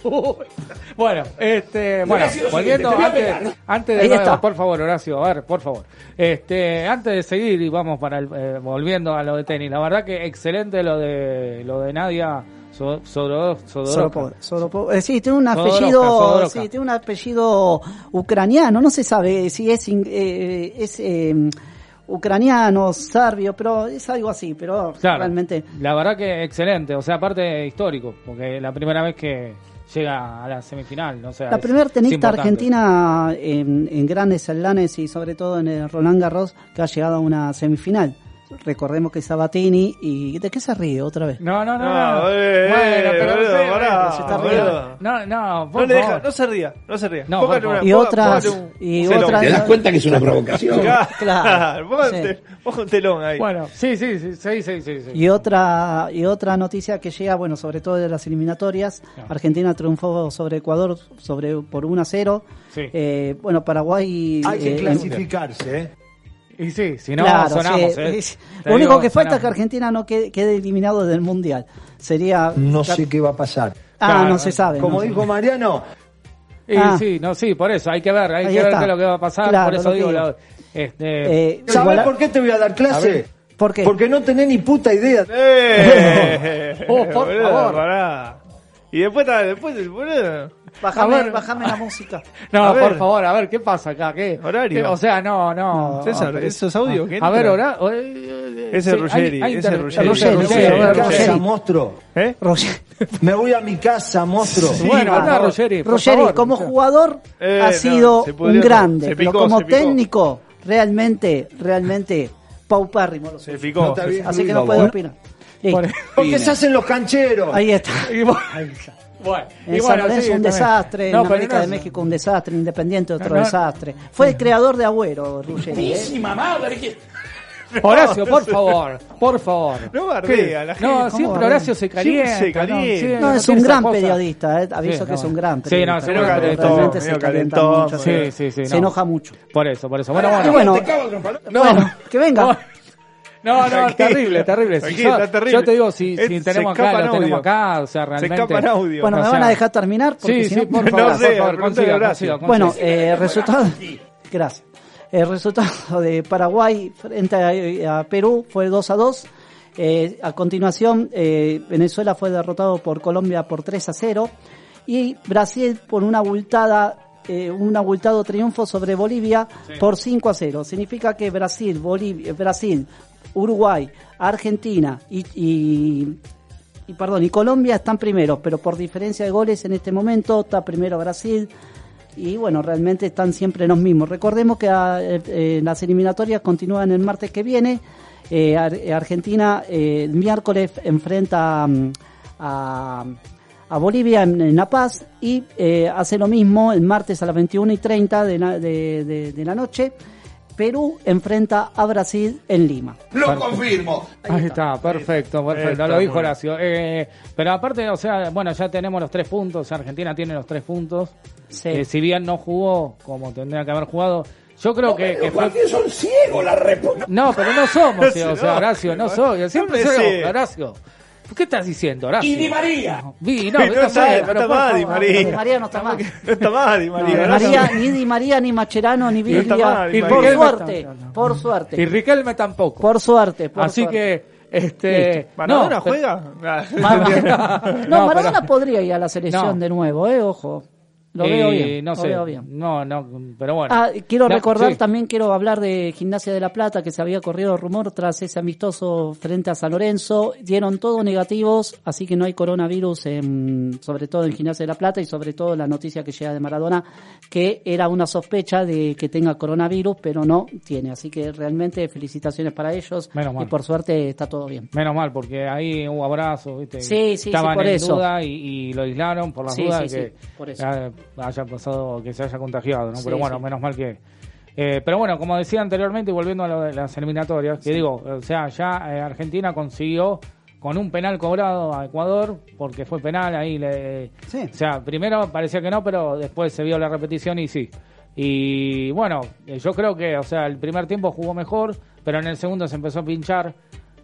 [LAUGHS] Bueno, este, bueno, volviendo antes, antes de Ahí nuevo, está. por favor, Horacio, a ver, por favor. Este, antes de seguir y vamos para el, eh, volviendo a lo de tenis. La verdad que excelente lo de lo de Nadia So-. Soropo- Soropo- eh, sí, tiene un apellido, Sodoroka. sí, tiene un apellido ucraniano, no se sabe si es, in- eh, es eh, ucraniano, serbio, pero es algo así, pero Claro, realmente la verdad que excelente, o sea, aparte histórico, porque la primera vez que llega a la semifinal, no sé. la primera tenista argentina en, en grandes slanes y sobre todo en el Roland Garros que ha llegado a una semifinal. Recordemos que Sabatini y ¿de qué se ríe otra vez? No, no, no. No, no. eh, bueno, pero boludo, sí, pará, bueno, se está riendo. No, no, No le deja, no se ría, no se ría. No, favor. una- Y otras un- y un otras ¿Te das cuenta que es una provocación? [LAUGHS] Claro, Ponga un telón ahí. Bueno, sí, sí, sí, sí, sí, sí, sí. Y otra y otra noticia que llega, bueno, sobre todo de las eliminatorias, Argentina triunfó sobre Ecuador sobre por 1 a 0. Sí. Eh, bueno, Paraguay Hay que eh, clasificarse, ¿eh? Y sí, si no, claro, sonamos, sí, ¿eh? [LAUGHS] Lo único digo, que falta es que. Argentina no quede, quede eliminado del mundial. Sería No sé qué va a pasar. Ah, Claro, no se sabe. Como no dijo Mariano, Y Ah. sí, no, sí, por eso, hay que ver, hay Ahí que ver está. qué es lo que va a pasar, Claro, por eso digo, digo. la- este, Eh, ¿sabes igual- por qué te voy a dar clase? ¿Por qué? Porque no tenés ni puta idea. [LAUGHS] ¡Eh! Oh, por Boludo, favor. pará. Y después, después, boludo. Ver. bajame la música. [LAUGHS] no, a ver. por favor, a ver, ¿qué pasa acá? ¿Qué? Horario. ¿Qué? O sea, no, no. César, A ver, entran. hora, o- eh, Ese sí, Ruggeri, ese Ruggeri. Ruggeri, Me voy Ruggeri, a mi Ruggeri. casa, monstruo. ¿Eh? [LAUGHS] Me voy a mi casa, monstruo. Bueno, anda. Ruggeri, Ruggeri, como jugador Eh, ha sido un grande, se pero picó, como picó. técnico realmente, realmente paupérrimo. lo Se picó. No está Así que no puedo opinar. Porque se hacen los cancheros. Ahí está. [LAUGHS] y bueno, bueno, y San bueno, Lorenzo sí, un también. desastre, No, en América no de México un desastre, en Independiente otro No, no. desastre. Fue el creador de Agüero, Ruggeri. ¿eh? [LAUGHS] Horacio, por favor, por favor. No bardea la gente. ¿Cómo siempre? Horacio se calienta. Se calienta. sí, No, es un gran cosa. periodista, eh. aviso Sí, que es un gran Sí, periodista. no, se realmente se calienta mucho, Sí, sí, sí. se no. enoja mucho. Por eso, por eso. Bueno, bueno. Y bueno, No, bueno, que venga. No, no, Tranquilo, terrible, terrible. Si yo, está terrible. yo te digo, si, tenemos acá, lo tenemos acá, o sea, Se realmente. audio. Bueno, ¿me van a dejar terminar? Porque Sí, si sí, no- por No favor, sé, por favor, pregúntale a consiga, Horacio. consiga, Bueno, eh, resultado. Gracias. El resultado de Paraguay frente a, a Perú fue 2 a 2. Eh, a continuación, eh, Venezuela fue derrotado por Colombia por 3 a 0. Y Brasil por una abultada, eh, un abultado triunfo sobre Bolivia por 5 a 0. Significa que Brasil, Bolivia, Brasil, Uruguay, Argentina y, y perdón, y Colombia están primeros, pero por diferencia de goles en este momento está primero Brasil y bueno, realmente están siempre los mismos. Recordemos que ah, eh, eh, las eliminatorias continúan el martes que viene. Eh, Ar- Argentina eh, el miércoles enfrenta mm, a, a Bolivia en, La Paz y eh, hace lo mismo el martes a las 21 y 30 de la, de- de- de la noche. Perú enfrenta a Brasil en Lima. Lo confirmo. Ahí está, perfecto, perfecto. Está lo dijo. Horacio. Eh, pero aparte, o sea, bueno, ya tenemos los tres puntos. Argentina tiene los tres puntos. Sí. Eh, si bien no jugó como tendría que haber jugado, yo creo que, que fue. son ciegos, la repo. No, pero no somos, No o sea, se o sea, no. Horacio, no soy. Siempre No soy. Horacio. ¿Qué estás diciendo, Horacio? Y Di María. Vi, no, [LAUGHS] No está está- pero está mal, Di. María. Di María no está mal. No [LAUGHS] está mal, Di María. ¿no? María, ni Di María, ni Macherano, ni está Biglia. mal, Di Y por Riquelme suerte, tampoco. por Y suerte, Riquelme tampoco. por suerte, por Así suerte. que, este. ¿Maradona no, pero- juega? [LAUGHS] Maradona- No, Maradona pero- podría ir a la selección No. de nuevo, eh, ojo. Lo Eh, veo bien. No lo sé. veo bien. No, no, pero bueno. Ah, quiero No, recordar, sí. también quiero hablar de Gimnasia de la Plata, que se había corrido rumor tras ese amistoso frente a San Lorenzo. Dieron todo negativos, así que no hay coronavirus, en, sobre todo en Gimnasia de la Plata y sobre todo la noticia que llega de Maradona, que era una sospecha de que tenga coronavirus, pero no tiene. Así que realmente felicitaciones para ellos Menos mal. y por suerte está todo bien. Menos mal, porque ahí hubo abrazos, ¿viste? Sí, sí, sí, Estaban por en eso. duda y, y lo aislaron por las Sí, dudas sí, que sí, por eso. eh, haya pasado, que se haya contagiado, ¿no? Sí, pero bueno, sí. menos mal que... eh, pero bueno, como decía anteriormente, y volviendo a lo de las eliminatorias, que digo, o sea, ya eh, Argentina consiguió con un penal cobrado a Ecuador, porque fue penal ahí, le, Sí. o sea, primero parecía que no, pero después se vio la repetición y sí. Y bueno, eh, yo creo que, o sea, el primer tiempo jugó mejor, pero en el segundo se empezó a pinchar.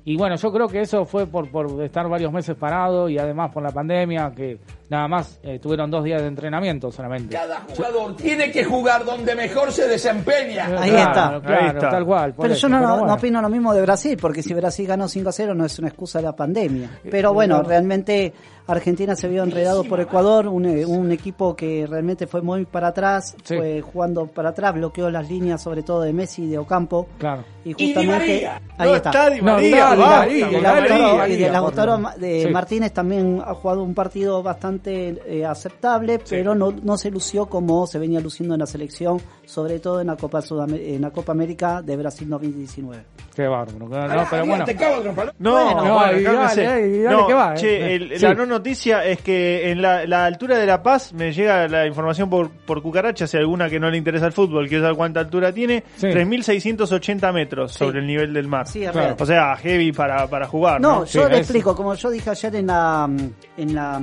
Y bueno, yo creo que eso fue por, por estar varios meses parado y además por la pandemia, que nada más eh, tuvieron dos días de entrenamiento solamente. Cada jugador tiene que jugar donde mejor se desempeña. Ahí Claro, está. Claro, Ahí está. tal cual. Pero eso, yo no, no- bueno. no opino lo mismo de Brasil, porque si Brasil ganó 5 a 0 no es una excusa de la pandemia. Pero bueno, realmente Argentina se vio enredado por Ecuador, un, eh, un equipo que realmente fue muy para atrás, Sí. fue jugando para atrás, bloqueó las líneas sobre todo de Messi y de Ocampo. Claro. Y Y justamente María. ahí No está. está Di No, María, está Di basta, María, Y de Lautaro, María. y de Lautaro de Sí. Martínez también ha jugado un partido bastante eh, aceptable, pero no, no se lució como se venía luciendo en la selección, sobre todo en la Copa Sudam- en la Copa América de Brasil 2019. Qué bárbaro. No, pero bueno. Te cago. No, Bueno, bueno, dale, dale, dale, No, que va, che, eh. el- Sí. la no noticia es que en la, la altura de La Paz me llega la información por, por cucaracha, si alguna que no le interesa el fútbol, quiere saber cuánta altura tiene, Sí. 3.680 metros sobre el nivel del mar. Sí, es Claro. O sea, heavy para, para jugar, ¿no? No, Sí, yo le es- explico, como yo dije ayer en la en la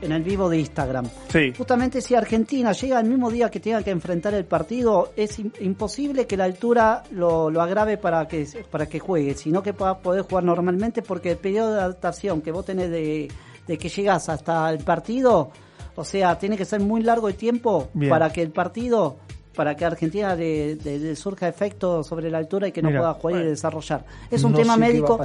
en el vivo de Instagram. Sí. Justamente si Argentina llega el mismo día que tenga que enfrentar el partido, es im- imposible que la altura lo, lo agrave para que para que juegue, sino que pueda poder jugar normalmente porque el periodo de adaptación que vos tenés de, de que llegás hasta el partido, o sea, tiene que ser muy largo el tiempo Bien. para que el partido para que Argentina le, le- le surja efecto sobre la altura y que no Mira, pueda jugar y desarrollar. Es un tema médico.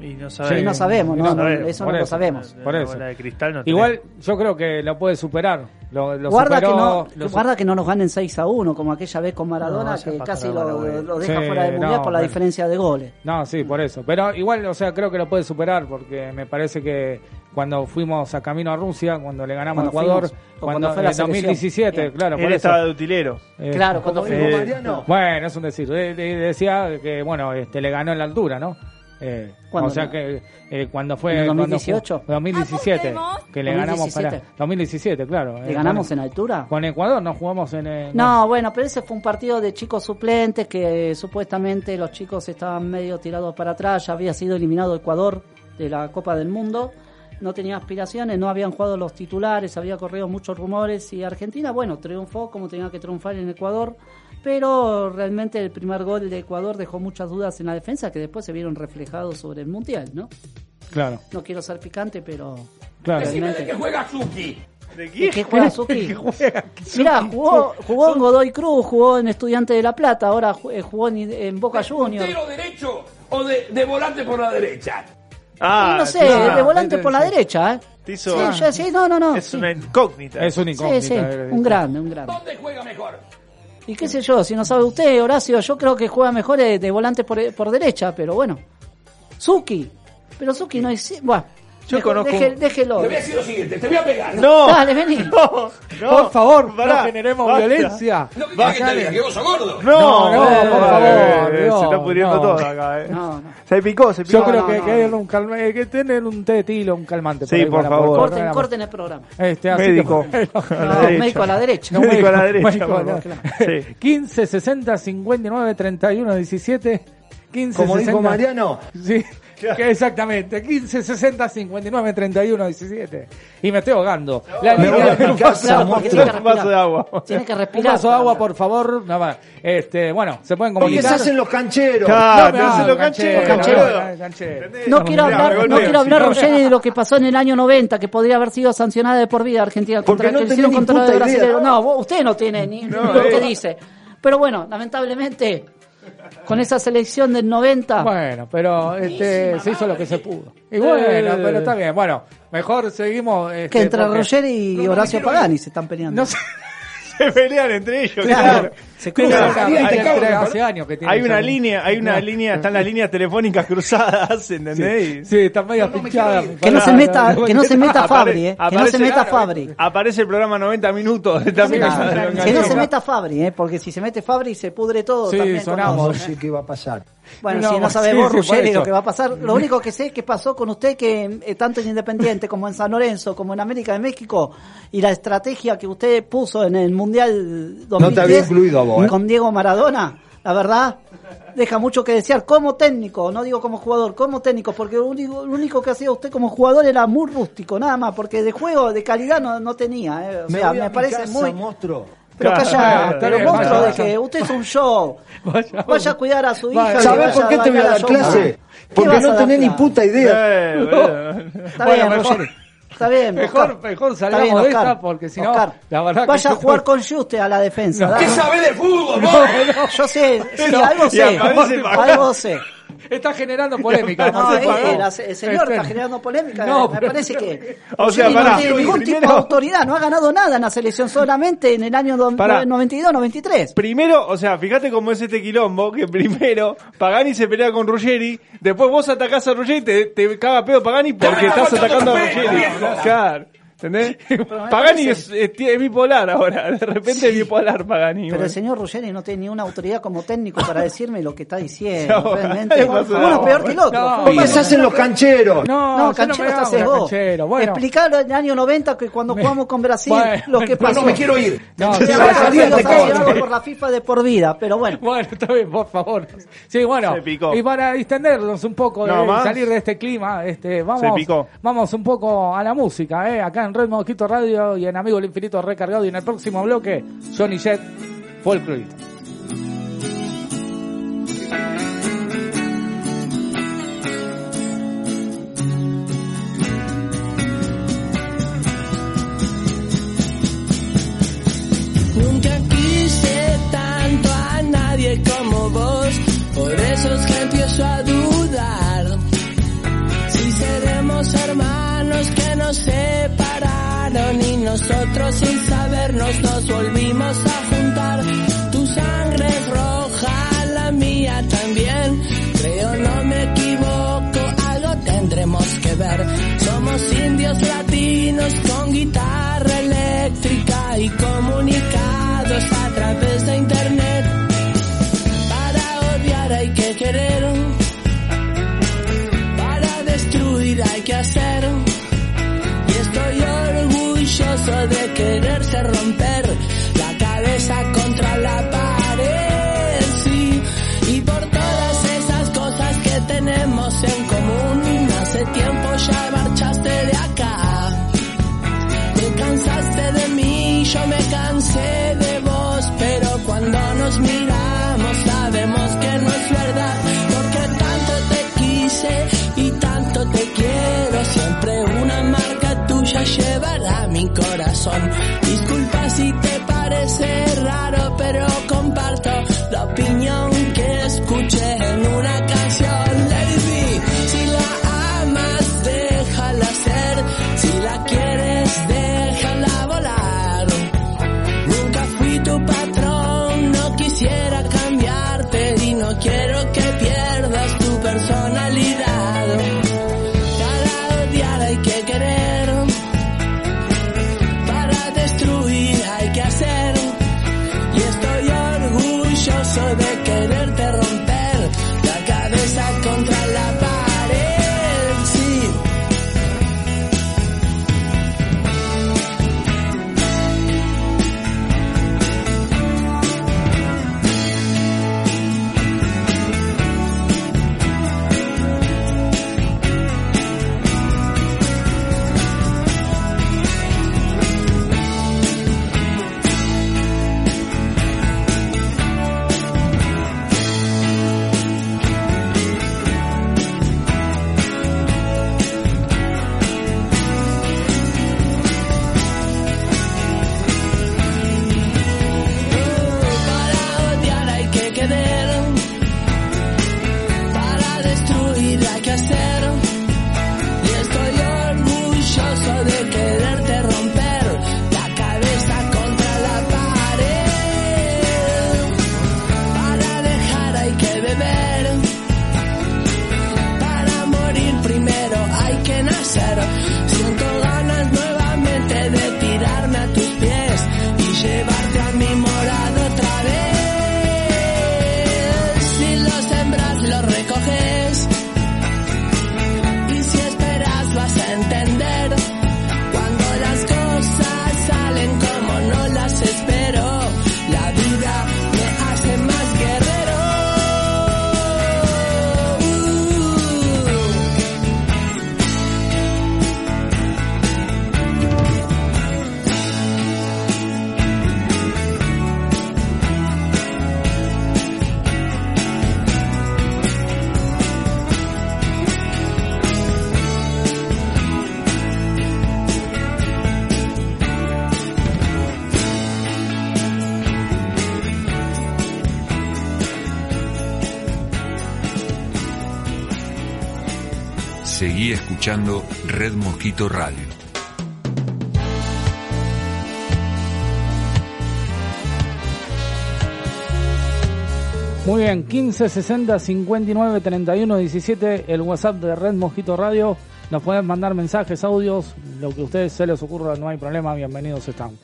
Y no Sí, no sabemos, no, no, eso no por lo eso. sabemos. Por eso. bola de cristal no Igual yo creo que lo puede superar. Lo, lo Guarda, superó, que no, lo su- guarda que no nos ganen 6 a 1, como aquella vez con Maradona, que casi lo, deja Sí, fuera del mundial no, por la bueno. diferencia de goles. No, sí, por eso. Pero igual, o sea, creo que lo puede superar porque me parece que cuando fuimos a camino a Rusia, cuando le ganamos a Ecuador, fuimos, cuando, cuando fue la en 2017, selección. claro, por Él eso. estaba de utilero. Eh, claro, cuando fuimos- Mariano. Bueno, es un decir. Eh, eh, Decía que, bueno, este, le ganó en la altura, ¿no? Eh, ¿Cuándo o sea no? que eh, cuando fue ¿En el cuando 2018? fue- 2017 Apostemos. que le ganamos para 2017. 2017 claro ¿Le Eh, ganamos con, en altura? con Ecuador no jugamos en eh, No, bueno, pero ese fue un partido de chicos suplentes que eh, supuestamente los chicos estaban medio tirados para atrás, ya había sido eliminado Ecuador de la Copa del Mundo, no tenía aspiraciones, no habían jugado los titulares, había corrido muchos rumores y Argentina, bueno, triunfó como tenía que triunfar en Ecuador, pero realmente el primer gol de Ecuador dejó muchas dudas en la defensa que después se vieron reflejados sobre el Mundial, ¿no? claro No quiero ser picante, pero claro Decime de que juega Suki. ¿De ¿De qué juega [LAUGHS] Suki? [LAUGHS] Mirá, jugó, jugó en Godoy Cruz, jugó en Estudiante de La Plata, ahora eh, jugó en, en Boca Juniors. ¿Puntero derecho o de, de volante por la derecha? Ah, no sé, sí, de volante sí, por la sí. derecha, ¿eh? te hizo- Sí, yo- sí, no, no, no. es sí. una incógnita. es un Sí, incógnita sí, eh, un grande, un grande. ¿Dónde juega mejor? Y qué sé yo, si no sabe usted, Horacio, yo creo que juega mejor de volante por, por derecha, pero bueno. Suki, pero Suki no es... Bueno, Yo conozco- deje- déjelo. Te voy a decir lo siguiente, te voy a pegar. No, Dale, vení. no, no, por favor pará, no generemos basta. violencia No, que que te diga que vos sos gordo. No, No, no, por favor, eh, no, se está pudriendo no. todo acá. Eh. No, no. Se picó, se picó. yo creo no, que, no, que no. hay un calma- eh, que tener un té de tilo un calmante Sí, ahí por para favor. Corten, cortar. corten el programa. este, Médico. Médico [LAUGHS] a la derecha. Médico a la derecha, médico a la- por favor. Sí. 15 60 59 31 17 15 Como 60 dijo Mariano, Sí, que exactamente. 15 60 59 31 17 Y me estoy ahogando. La Me línea- voy a picar, Claro, porque tiene que Un vaso respirar. de agua. Tiene que Un respirar. vaso de agua, por favor. Nada más. Este, bueno, se pueden porque se comunicar. hacen los cancheros. Claro, No, no, hacen los canchero, cancheros. canchero. boludo. canchero. No quiero hablar, no quiero hablar. Ruggeri, de lo que pasó en el año 90, que podría haber sido sancionada de por vida Argentina contra no que tenía hicieron ni contra idea. brasileños. No, usted no tiene ni No, lo que eh. dice. Pero bueno, lamentablemente, con esa selección del 90, Bueno, pero este, se hizo lo que se pudo. Y bueno, Eh. pero está bien. Bueno, mejor seguimos. Este, que entre porque- Ruggeri y Horacio Pagani se están peleando. No sé. [LAUGHS] Se pelean entre ellos, Claro. claro. Se cruza. hace años que tiene Hay una línea, hay una línea, están las líneas telefónicas cruzadas, ¿entendés? Sí, está medio pinchada. Que no se meta, que no se meta Fabri, eh. Que no aparece- se meta Fabri. Aparece el programa 90 minutos. [LAUGHS] Que no se meta Fabri, eh, porque si se mete Fabri se pudre todo. Sí, también con sonamos. No eh. sé qué va a pasar. Bueno, No, si no sí, sabe sí, vos, Ruggeri, eso. lo que va a pasar, lo único que sé es que pasó con usted que eh, tanto en Independiente como en San Lorenzo, como en América de México, y la estrategia que usted puso en el Mundial 2010 No te había incluido a vos, ¿eh? con Diego Maradona, la verdad, deja mucho que desear como técnico, no digo como jugador, como técnico, porque lo único, lo único que hacía usted como jugador era muy rústico, nada más, porque de juego, de calidad no, no tenía, eh. o sea, voy a me parece casa, muy... monstruo. Pero Claro, calla, pero monstruo de que usted es un show. Vaya, Vaya a cuidar a su hija. ¿Sabés por qué te voy a dar clase? ¿Qué Porque no tenés ni puta idea. Eh, [LAUGHS] bueno. Está Bueno, bien, mejor- Roger. Está bien. Mejor- Oscar. mejor salgamos bien, de esta, porque si no, Vaya a jugar con Juste a la defensa. No. ¿Qué sabés de fútbol? No, no. Yo sé, sí, algo sé. Algo sé. Está generando polémica. No, eh, señor Este- está generando polémica. No, me parece que. O sea, no tiene ningún tipo de Primero- autoridad. No ha ganado nada en la selección solamente en el año do- Pará. 92-93. Primero, o sea, fíjate cómo es este quilombo, que primero Pagani se pelea con Ruggeri, después vos atacás a Ruggeri y te, te caga pedo Pagani porque estás atacando a Ruggeri. Claro. ¿Entendés? [LAUGHS] Pagani es, es- es bipolar ahora, de repente es bipolar Pagani. Pero bueno. el señor Ruggeri no tiene ni una autoridad como técnico para decirme lo que está No, diciendo. realmente. [LAUGHS] ¿qué pasó? Uno peor que el otro. No, ¿Por qué se hacen los cancheros? No, No, canchero la vos. canchero. Bueno, Explicarlo en el año 90 que cuando jugamos con Brasil, Bueno, lo que pasó. No me quiero ir. No, [LAUGHS] Sí, sí, corto. por la FIFA de por vida, pero bueno. Bueno, está bien, por favor. Sí, bueno. Se picó. Y para distendernos un poco, No de salir de este clima, este, vamos, Se vamos un poco a la música, eh, acá en Red Mosquito Radio y en Amigo del Infinito Recargado y en el próximo bloque, Johnny Jet, Folklorito. Nunca quise tanto a nadie como vos, por eso es que empiezo a dudar. Si seremos hermanos que separaron y nosotros sin sabernos nos volvimos a mi escuchando Red Mosquito Radio. Muy bien, 15 60 59 31 17, el WhatsApp de Red Mosquito Radio. Nos pueden mandar mensajes, audios, lo que a ustedes se les ocurra, no hay problema, bienvenidos están.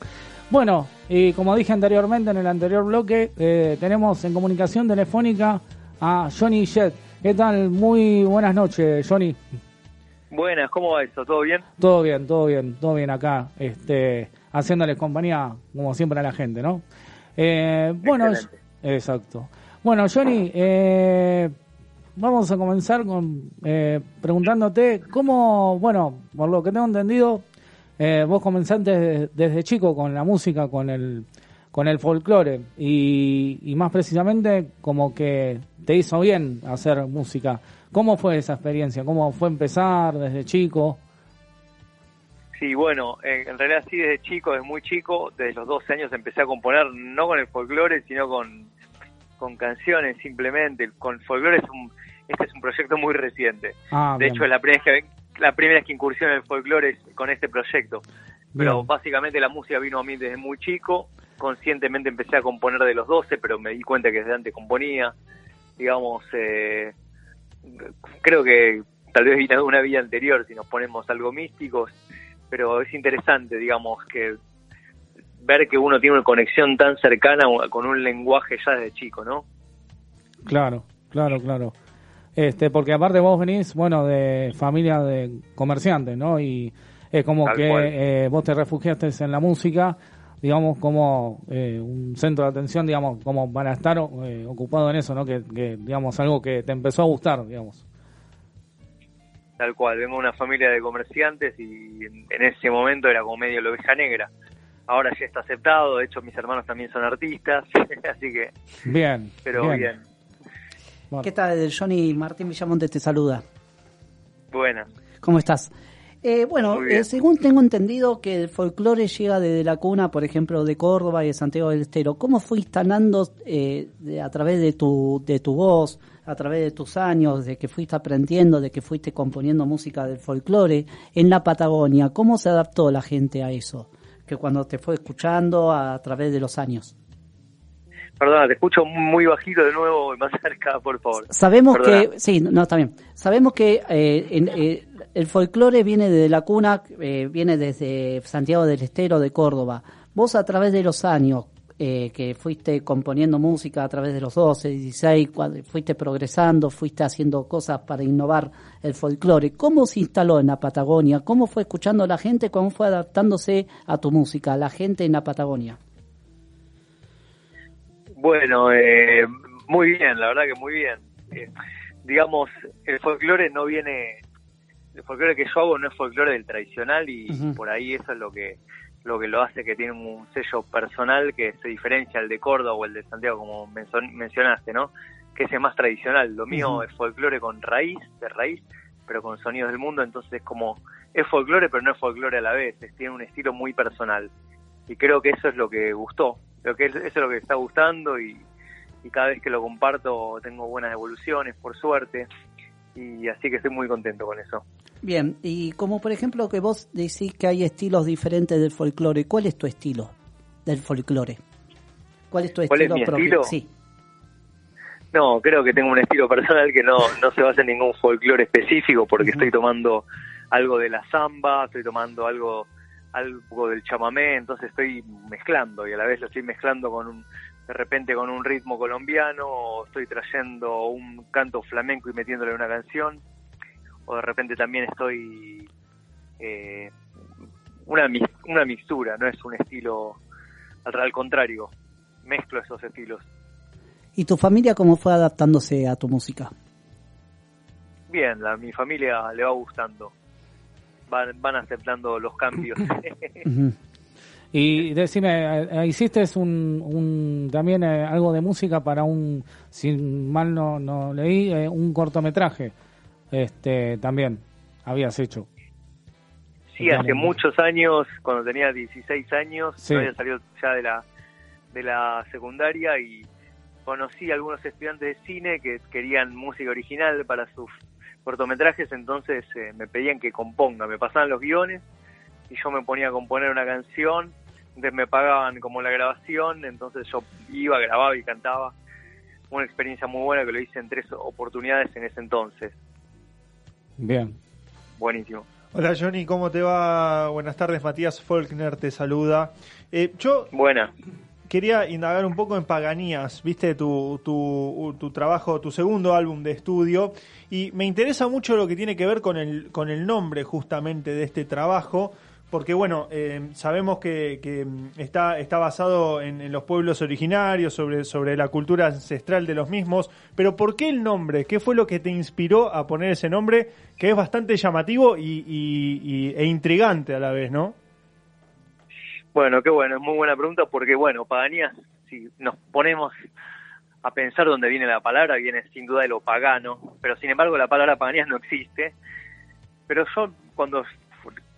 Bueno, y como dije anteriormente en el anterior bloque, eh, tenemos en comunicación telefónica a Johnny Jet. ¿Qué tal? Muy buenas noches, Johnny. Buenas, ¿cómo va eso? ¿Todo bien? Todo bien, todo bien, todo bien acá, este, haciéndoles compañía como siempre a la gente, ¿no? Eh, bueno, exacto. Bueno, Johnny, eh, vamos a comenzar con eh, preguntándote cómo, bueno, por lo que tengo entendido, eh, vos comenzaste desde, desde chico con la música, con el con el folclore y, y más precisamente como que te hizo bien hacer música. ¿Cómo fue esa experiencia? ¿Cómo fue empezar desde chico? Sí, bueno, eh, en realidad sí desde chico, desde muy chico, desde los 12 años empecé a componer, no con el folclore, sino con, con canciones simplemente. Con folclore es un, este es un proyecto muy reciente. Ah, de bien. hecho, es la primera vez que, la primera vez que en el folclore es con este proyecto. Pero Bien. básicamente la música vino a mí desde muy chico. Conscientemente empecé a componer de los 12, pero me di cuenta que desde antes componía. Digamos, eh, creo que tal vez una vida anterior, si nos ponemos algo místicos. Pero es interesante, digamos, que ver que uno tiene una conexión tan cercana con un lenguaje ya desde chico, ¿no? Claro, claro, claro. Este, porque aparte vos venís, bueno, de familia de comerciantes, ¿no? Y es como Tal que eh, vos te refugiaste en la música, digamos, como eh, un centro de atención, digamos, como para estar eh, ocupado en eso, ¿no? Que, que, digamos, algo que te empezó a gustar, digamos. Tal cual, vengo de una familia de comerciantes y en, en ese momento era como medio la oveja negra. Ahora ya está aceptado, de hecho mis hermanos también son artistas, [LAUGHS] así que, Bien. pero bien, Bueno. ¿Qué tal, Johnny? Martín Villamonte te saluda. buena. ¿Cómo estás? Eh, bueno, eh, según tengo entendido que el folclore llega desde la cuna, por ejemplo, de Córdoba y de Santiago del Estero. ¿Cómo fue instalando eh, de- a través de tu, de tu voz, a través de tus años, de que fuiste aprendiendo, de que fuiste componiendo música del folclore en la Patagonia? ¿Cómo se adaptó la gente a eso? Que cuando te fue escuchando a, través de los años. Perdona, te escucho muy bajito de nuevo, más cerca, por favor. Sabemos Perdona. que, sí, no, está bien. Sabemos que eh, en- eh, el folclore viene desde la cuna, eh, viene desde Santiago del Estero, de Córdoba. Vos a través de los años eh, que fuiste componiendo música, a través de los 12, 16, cuando fuiste progresando, fuiste haciendo cosas para innovar el folclore, ¿cómo se instaló en la Patagonia? ¿Cómo fue escuchando a la gente? ¿Cómo fue adaptándose a tu música, la gente en la Patagonia? Bueno, eh, muy bien, la verdad que muy bien. Eh, digamos, el folclore no viene, el folclore que yo hago no es folclore del tradicional y por ahí eso es lo que lo que lo hace que tiene un sello personal que se diferencia al de Córdoba o el de Santiago como mencionaste, ¿no? Que ese es más tradicional. Lo mío es folclore con raíz, de raíz, pero con sonidos del mundo, entonces es como es folclore pero no es folclore a la vez, es- tiene un estilo muy personal y creo que eso es lo que gustó, creo que eso es lo que está gustando y, y cada vez que lo comparto tengo buenas evoluciones, por suerte, y así que estoy muy contento con eso. Bien, y como por ejemplo que vos decís que hay estilos diferentes del folclore, ¿cuál es tu estilo del folclore? ¿Cuál es tu ¿Cuál es estilo mi propio? estilo? Sí. No, creo que tengo un estilo personal que no, no se basa en ningún folclore específico porque estoy tomando algo de la samba, estoy tomando algo algo del chamamé, entonces estoy mezclando y a la vez lo estoy mezclando con un de repente con un ritmo colombiano o estoy trayendo un canto flamenco y metiéndole una canción o de repente también estoy eh, una una mixtura, no es un estilo al, al contrario, mezclo esos estilos. ¿Y tu familia cómo fue adaptándose a tu música? Bien, a mi familia le va gustando. Van, van aceptando los cambios. [LAUGHS] Y decime, eh, hiciste un, un también eh, algo de música para un, si mal no, no leí, eh, un cortometraje, este también habías hecho. sí, hace muchos años, cuando tenía 16 años, Sí. yo había salido ya de la, de la secundaria y conocí a algunos estudiantes de cine que querían música original para sus cortometrajes, entonces eh, me pedían que componga, me pasaban los guiones y yo me ponía a componer una canción, entonces me pagaban como la grabación, entonces yo iba, grababa y cantaba. Una experiencia muy buena que lo hice en tres oportunidades en ese entonces. Bien. Buenísimo. Hola Johnny, ¿cómo te va? Buenas tardes, Matías Faulkner te saluda. Eh, yo Buena. Quería indagar un poco en Paganías, viste tu, tu, trabajo, tu segundo álbum de estudio, y me interesa mucho lo que tiene que ver con el, con el nombre justamente de este trabajo, porque bueno, eh, sabemos que, que está, está basado en, los pueblos originarios, sobre, sobre la cultura ancestral de los mismos, pero ¿por qué el nombre? ¿Qué fue lo que te inspiró a poner ese nombre que es bastante llamativo y- e intrigante a la vez, ¿no? Bueno, qué bueno, es muy buena pregunta porque, bueno, Paganías, si nos ponemos a pensar dónde viene la palabra, viene sin duda de lo pagano, pero sin embargo la palabra Paganías no existe. Pero yo cuando,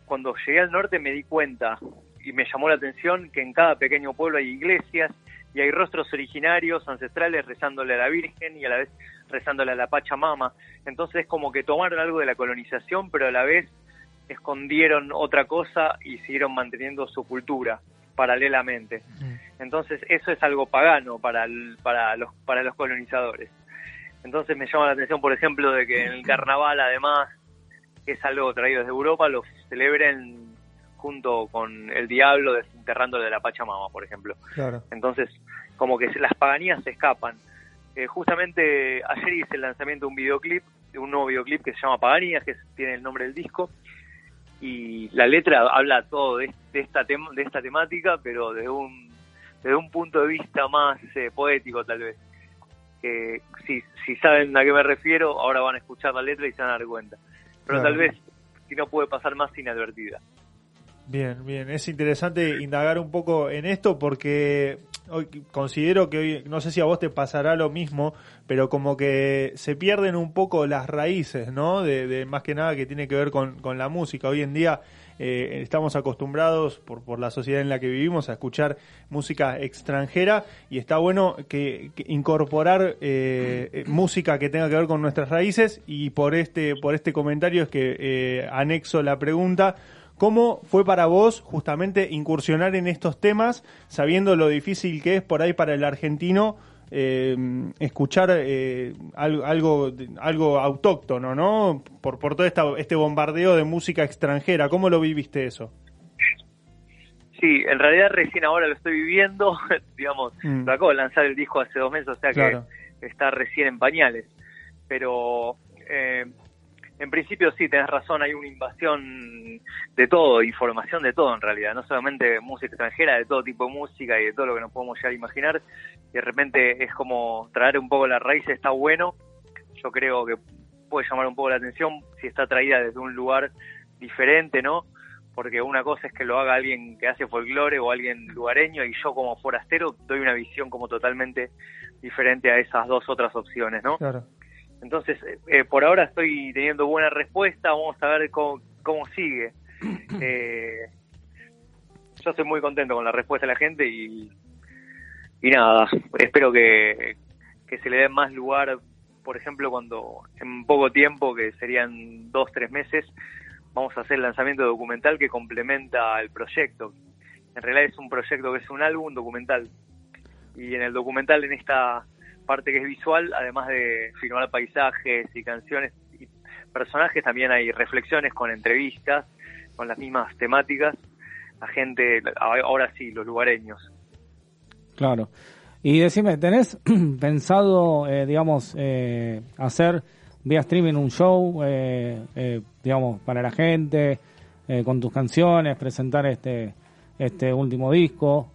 cuando llegué al norte me di cuenta y me llamó la atención que en cada pequeño pueblo hay iglesias y hay rostros originarios, ancestrales, rezándole a la Virgen y a la vez rezándole a la Pachamama. Entonces es como que tomaron algo de la colonización, pero a la vez escondieron otra cosa y siguieron manteniendo su cultura paralelamente. Entonces eso es algo pagano para, el- para, los, para los colonizadores. Entonces me llama la atención, por ejemplo, de que en el carnaval además es algo traído desde Europa, lo celebren junto con el diablo desenterrándole de la Pachamama, por ejemplo. Claro. Entonces, como que las paganías se escapan. Eh, justamente ayer hice el lanzamiento de un videoclip, de un nuevo videoclip que se llama Paganías, que tiene el nombre del disco, y la letra habla todo de, de esta tem- de esta temática, pero de un desde un punto de vista más eh, poético tal vez. Que si, si saben a qué me refiero, ahora van a escuchar la letra y se van a dar cuenta. Pero Claro. tal vez si no puede pasar más inadvertida. Bien, bien. Es interesante indagar un poco en esto porque hoy considero que hoy, no sé si a vos te pasará lo mismo, pero como que se pierden un poco las raíces, ¿no? De, de más que nada que tiene que ver con, con la música. Hoy en día eh, estamos acostumbrados por, por la sociedad en la que vivimos a escuchar música extranjera y está bueno que, que incorporar eh, música que tenga que ver con nuestras raíces y por este por este comentario es que eh, anexo la pregunta ¿Cómo fue para vos justamente incursionar en estos temas, sabiendo lo difícil que es por ahí para el argentino eh, escuchar eh, algo, algo, algo autóctono, ¿no? Por, por todo esta, este bombardeo de música extranjera. ¿Cómo lo viviste eso? Sí, en realidad recién ahora lo estoy viviendo, [LAUGHS] digamos, Mm. lo acabo de lanzar el disco hace dos meses, o sea Claro. que está recién en pañales. Pero eh, en principio sí, tenés razón, hay una invasión de todo, información de todo en realidad, no solamente música extranjera, de todo tipo de música y de todo lo que nos podemos llegar a imaginar. Y de repente es como traer un poco la raíz está bueno, yo creo que puede llamar un poco la atención si está traída desde un lugar diferente, ¿no? Porque una cosa es que lo haga alguien que hace folclore o alguien lugareño y yo como forastero doy una visión como totalmente diferente a esas dos otras opciones, ¿no? Claro. Entonces, eh, eh, por ahora estoy teniendo buena respuesta, vamos a ver cómo, cómo sigue. [CLEARS THROAT] Eh, yo estoy muy contento con la respuesta de la gente y, y nada, espero que, que se le dé más lugar, por ejemplo, cuando en poco tiempo, que serían dos, tres meses, vamos a hacer el lanzamiento de documental que complementa el proyecto. En realidad es un proyecto que es un álbum documental. Y en el documental, en esta parte que es visual, además de filmar paisajes y canciones y personajes, también hay reflexiones con entrevistas, con las mismas temáticas, la gente, ahora sí, los lugareños. Claro. Y decime, ¿tenés [CLEARS THROAT] pensado, eh, digamos, eh, hacer vía streaming un show, eh, eh, digamos, para la gente, eh, con tus canciones, presentar este, este último disco?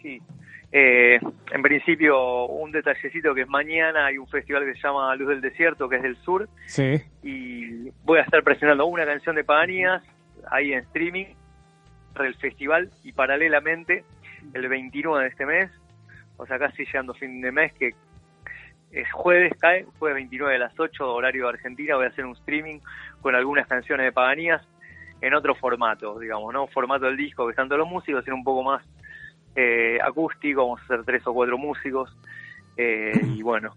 Sí. Eh, en principio, un detallecito que es mañana, hay un festival que se llama Luz del Desierto, que es del sur, Sí. y voy a estar presentando una canción de Paganías ahí en streaming el festival y paralelamente el 29 de este mes, o sea, casi llegando fin de mes, que es jueves, cae, jueves 29 a las 8, horario de Argentina, voy a hacer un streaming con algunas canciones de Paganías en otro formato, digamos, no formato del disco que están todos los músicos, sino un poco más eh, acústico, vamos a ser tres o cuatro músicos eh, y bueno,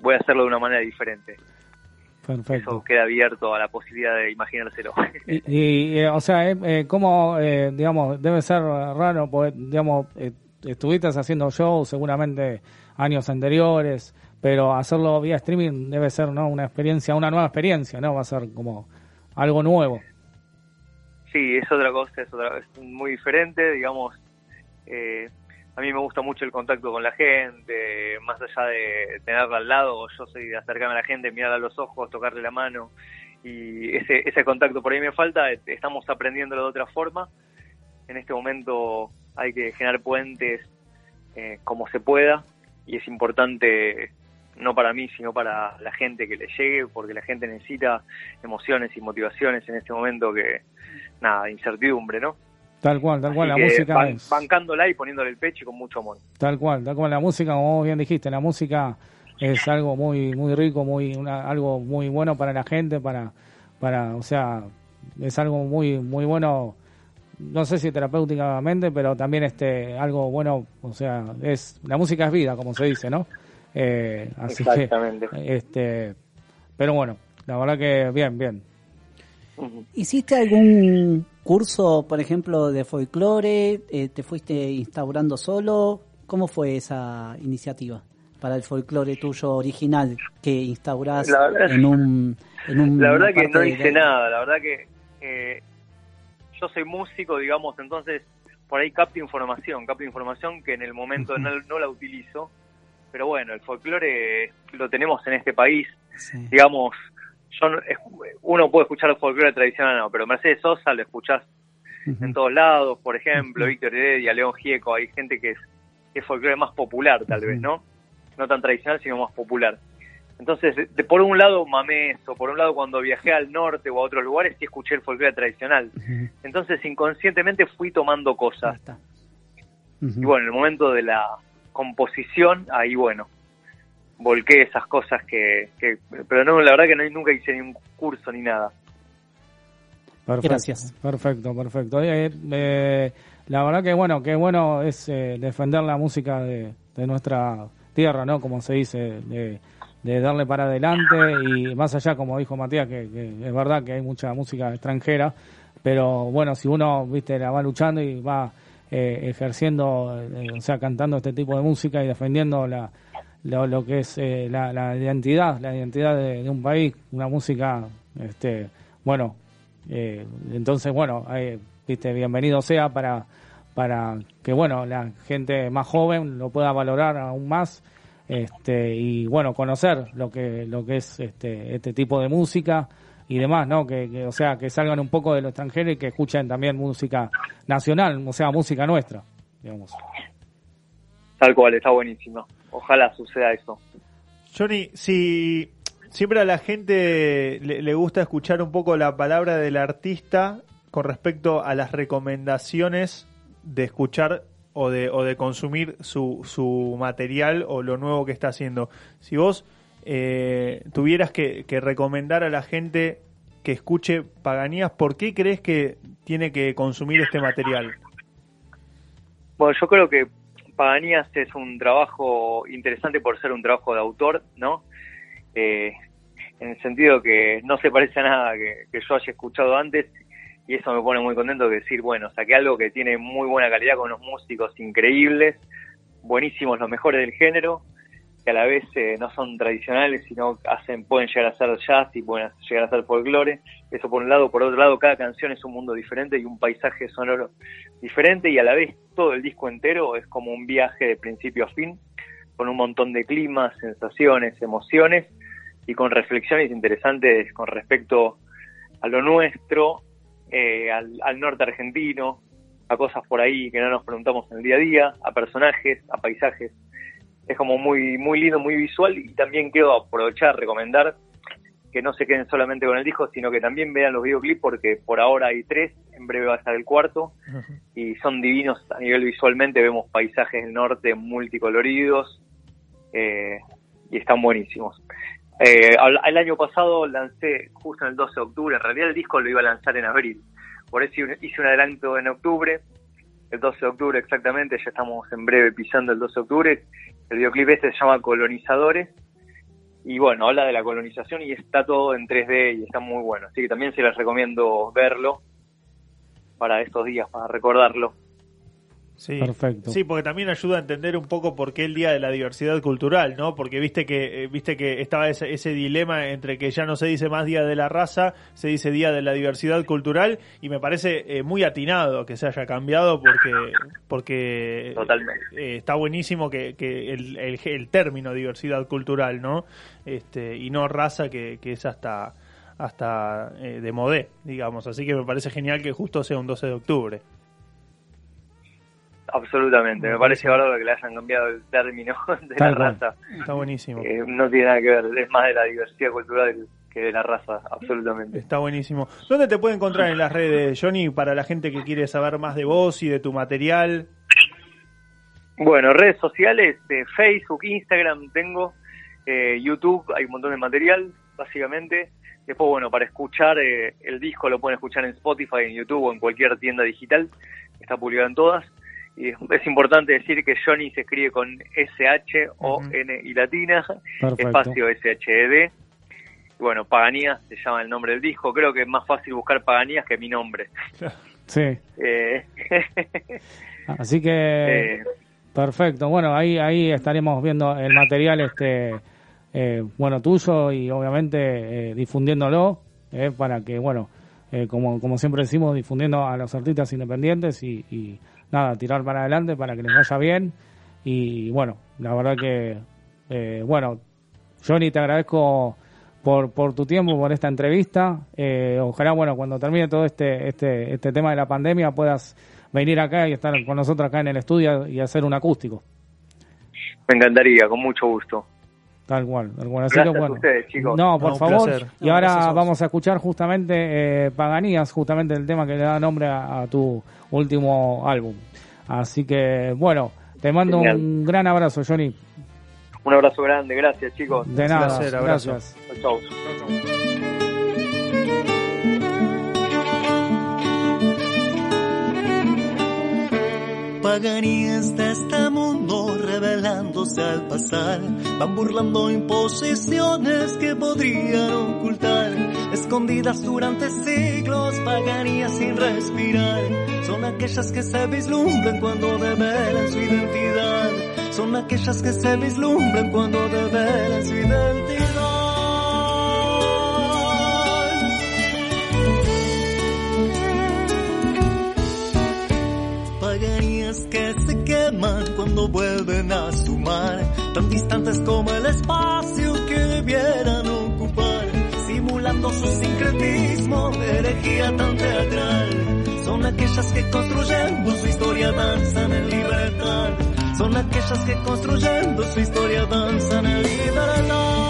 voy a hacerlo de una manera diferente. Perfecto. Eso queda abierto a la posibilidad de imaginárselo. Y, y, o sea, eh, eh, ¿cómo, eh, digamos, debe ser raro, porque, digamos, eh, estuviste haciendo shows seguramente años anteriores, pero hacerlo vía streaming debe ser, ¿no? Una experiencia, una nueva experiencia, ¿no? Va a ser como algo nuevo. Sí, es otra cosa, es, otra, es muy diferente, digamos. Eh, a mí me gusta mucho el contacto con la gente, más allá de tenerla al lado, yo soy de acercarme a la gente, mirarla a los ojos, tocarle la mano, y ese, ese contacto por ahí me falta, eh, estamos aprendiéndolo de otra forma. En este momento hay que generar puentes eh, como se pueda, y es importante no para mí, sino para la gente que le llegue, porque la gente necesita emociones y motivaciones en este momento que, nada, incertidumbre, ¿no? Tal cual, tal cual, la Así música ban- es... bancándola y poniéndole el pecho y con mucho amor. Tal cual, tal cual. La música, como vos bien dijiste, la música es algo muy muy rico, muy una- algo muy bueno para la gente, para, para, o sea, es algo muy muy bueno. No sé si terapéuticamente, pero también este algo bueno, o sea, es la música es vida, como se dice, ¿no? Eh, así Exactamente. que, este, pero bueno, la verdad que bien, bien. ¿Hiciste algún curso, por ejemplo, de folclore? Eh, ¿Te fuiste instaurando solo? ¿Cómo fue esa iniciativa para el folclore tuyo original que instaurás La verdad- en un... En un La verdad que no de- hice nada, la verdad que eh, yo soy músico, digamos, entonces por ahí capto información, capto información que en el momento no, no la utilizo, pero bueno, el folclore lo tenemos en este país, digamos, yo no- es- uno puede escuchar el folclore tradicional, no, pero Mercedes Sosa lo escuchás en todos lados, por ejemplo, Víctor Heredia, León Gieco, hay gente que es, que es folclore más popular tal vez, ¿no? No tan tradicional, sino más popular. Entonces, de- de- por un lado mamé eso, por un lado cuando viajé al norte o a otros lugares sí escuché el folclore tradicional. Entonces, inconscientemente fui tomando cosas. Y bueno, en el momento de la composición, ahí bueno, volqué esas cosas que... que pero no, la verdad que no, nunca hice ni un curso ni nada. Perfecto, Gracias. Perfecto, perfecto. Eh, eh, la verdad que bueno, que bueno es eh, defender la música de, de nuestra tierra, ¿no? Como se dice, de, de darle para adelante y más allá, como dijo Matías, que, que es verdad que hay mucha música extranjera, pero bueno, si uno, viste, la va luchando y va eh, ejerciendo, eh, o sea, cantando este tipo de música y defendiendo la, lo, lo que es eh, la, la identidad, la identidad de, un país, una música, este, bueno, eh, entonces, bueno, eh, viste, bienvenido sea para, para que, bueno, la gente más joven lo pueda valorar aún más, este, y bueno, conocer lo que, lo que es este, este tipo de música y demás, ¿no? Que, que, o sea, que salgan un poco de lo extranjero y que escuchen también música nacional, o sea, música nuestra, digamos. Tal cual, está buenísimo. Ojalá suceda eso. Johnny, si siempre a la gente le, le gusta escuchar un poco la palabra del artista con respecto a las recomendaciones de escuchar o de, o de consumir su, su material o lo nuevo que está haciendo. Si vos eh, tuvieras que, que recomendar a la gente que escuche Paganías, ¿por qué crees que tiene que consumir este material? Bueno, yo creo que Paganías es un trabajo interesante por ser un trabajo de autor, ¿no? Eh, en el sentido que no se parece a nada que, yo haya escuchado antes y eso me pone muy contento de decir, bueno, saqué algo que tiene muy buena calidad con unos músicos increíbles, buenísimos, los mejores del género, que a la vez eh, no son tradicionales, sino hacen pueden llegar a ser jazz y pueden llegar a ser folclore. Eso por un lado, por otro lado, cada canción es un mundo diferente y un paisaje sonoro diferente y a la vez todo el disco entero es como un viaje de principio a fin, con un montón de climas, sensaciones, emociones y con reflexiones interesantes con respecto a lo nuestro, eh, al, al norte argentino, a cosas por ahí que no nos preguntamos en el día a día, a personajes, a paisajes. Es como muy, muy lindo, muy visual y también quiero aprovechar, recomendar que no se queden solamente con el disco, sino que también vean los videoclips porque por ahora hay tres, en breve va a estar el cuarto y son divinos a nivel visualmente, vemos paisajes del norte multicoloridos eh, y están buenísimos. Eh, el año pasado lancé justo en el 12 de octubre, en realidad el disco lo iba a lanzar en abril, por eso hice un adelanto en octubre, el 12 de octubre exactamente, ya estamos en breve pisando el 12 de octubre. El videoclip este se llama Colonizadores y bueno, habla de la colonización y está todo en 3D y está muy bueno. Así que también se les recomiendo verlo para estos días, para recordarlo. Sí. Perfecto. Sí, porque también ayuda a entender un poco por qué el Día de la Diversidad Cultural, ¿no? Porque viste que eh, viste que estaba ese, ese dilema entre que ya no se dice más Día de la Raza, se dice Día de la Diversidad Cultural y me parece eh, muy atinado que se haya cambiado porque porque Totalmente. eh, está buenísimo que, que el, el, el término diversidad cultural, ¿no? Este y no raza que, que es hasta hasta eh, de modé, digamos. Así que me parece genial que justo sea un 12 de octubre. Absolutamente, me parece bárbaro que le hayan cambiado el término [LAUGHS] de Tal la cual. raza. Está buenísimo. Eh, no tiene nada que ver, es más de la diversidad cultural que de la raza, absolutamente. Está buenísimo. ¿Dónde te puede encontrar en las redes, Johnny, para la gente que quiere saber más de vos y de tu material? Bueno, redes sociales, eh, Facebook, Instagram tengo, eh, YouTube, hay un montón de material, básicamente. Después, bueno, para escuchar el disco lo pueden escuchar en Spotify, en YouTube o en cualquier tienda digital, está publicado en todas. Y es, importante decir que Johnny se escribe con S-H o N y latina, Perfecto. espacio S-H-E-D. Y bueno, Paganías se llama el nombre del disco. Creo que es más fácil buscar Paganías que mi nombre. [LAUGHS] Sí. Eh, Así que Eh. perfecto. Bueno, ahí ahí estaremos viendo el material este eh, bueno tuyo y obviamente eh, difundiéndolo eh, para que bueno eh, como como siempre decimos difundiendo a los artistas independientes y, y nada tirar para adelante para que les vaya bien y bueno la verdad que eh, bueno Johnny te agradezco por, por tu tiempo, por esta entrevista. Eh, ojalá, bueno, cuando termine todo este, este, este tema de la pandemia puedas venir acá y estar con nosotros acá en el estudio y hacer un acústico. me encantaría, con mucho gusto. Tal cual, tal cual. Así Gracias que a bueno. ustedes, chicos. No, por No, favor. placer. Y No, ahora a vamos a escuchar justamente eh, Paganías, justamente el tema que le da nombre a, a tu último álbum. Así que, bueno, te mando Genial. un gran abrazo, Johnny. Un abrazo grande, gracias chicos. De nada, placer, abrazo. gracias. Chau. Paganías de este mundo revelándose al pasar, van burlando imposiciones que podrían ocultar, escondidas durante siglos, paganías sin respirar, son aquellas que se vislumbran cuando develan su identidad, son aquellas que se vislumbran cuando develan su identidad. Que se queman cuando vuelven a sumar, tan distantes como el espacio que debieran ocupar, simulando su sincretismo herejía tan teatral. Son aquellas que construyendo su historia danzan en libertad, son aquellas que construyendo su historia danzan en libertad.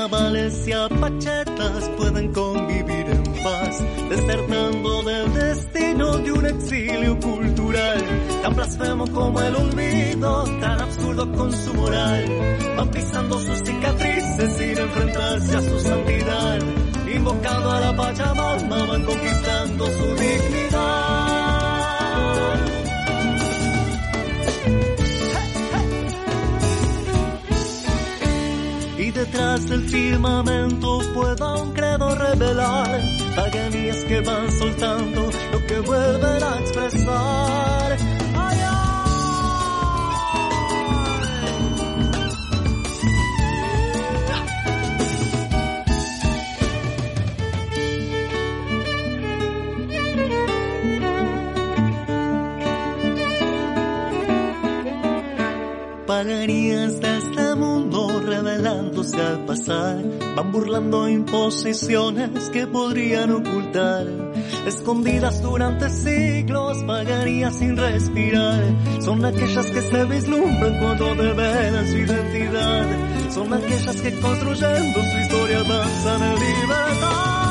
Carnavales y apachetas pueden convivir en paz, desertando del destino de un exilio cultural, tan blasfemo como el olvido, tan absurdo con su moral, van pisando sus cicatrices sin enfrentarse a su santidad, invocando a la Pachamama, van conquistando su dignidad. Detrás del firmamento pueda un credo revelar paganías que van soltando lo que vuelven a expresar. Ay, Paganías al pasar, van burlando imposiciones que podrían ocultar, escondidas durante siglos, paganías sin respirar, son aquellas que se vislumbran cuando develan su identidad, son aquellas que construyendo su historia danzan en libertad.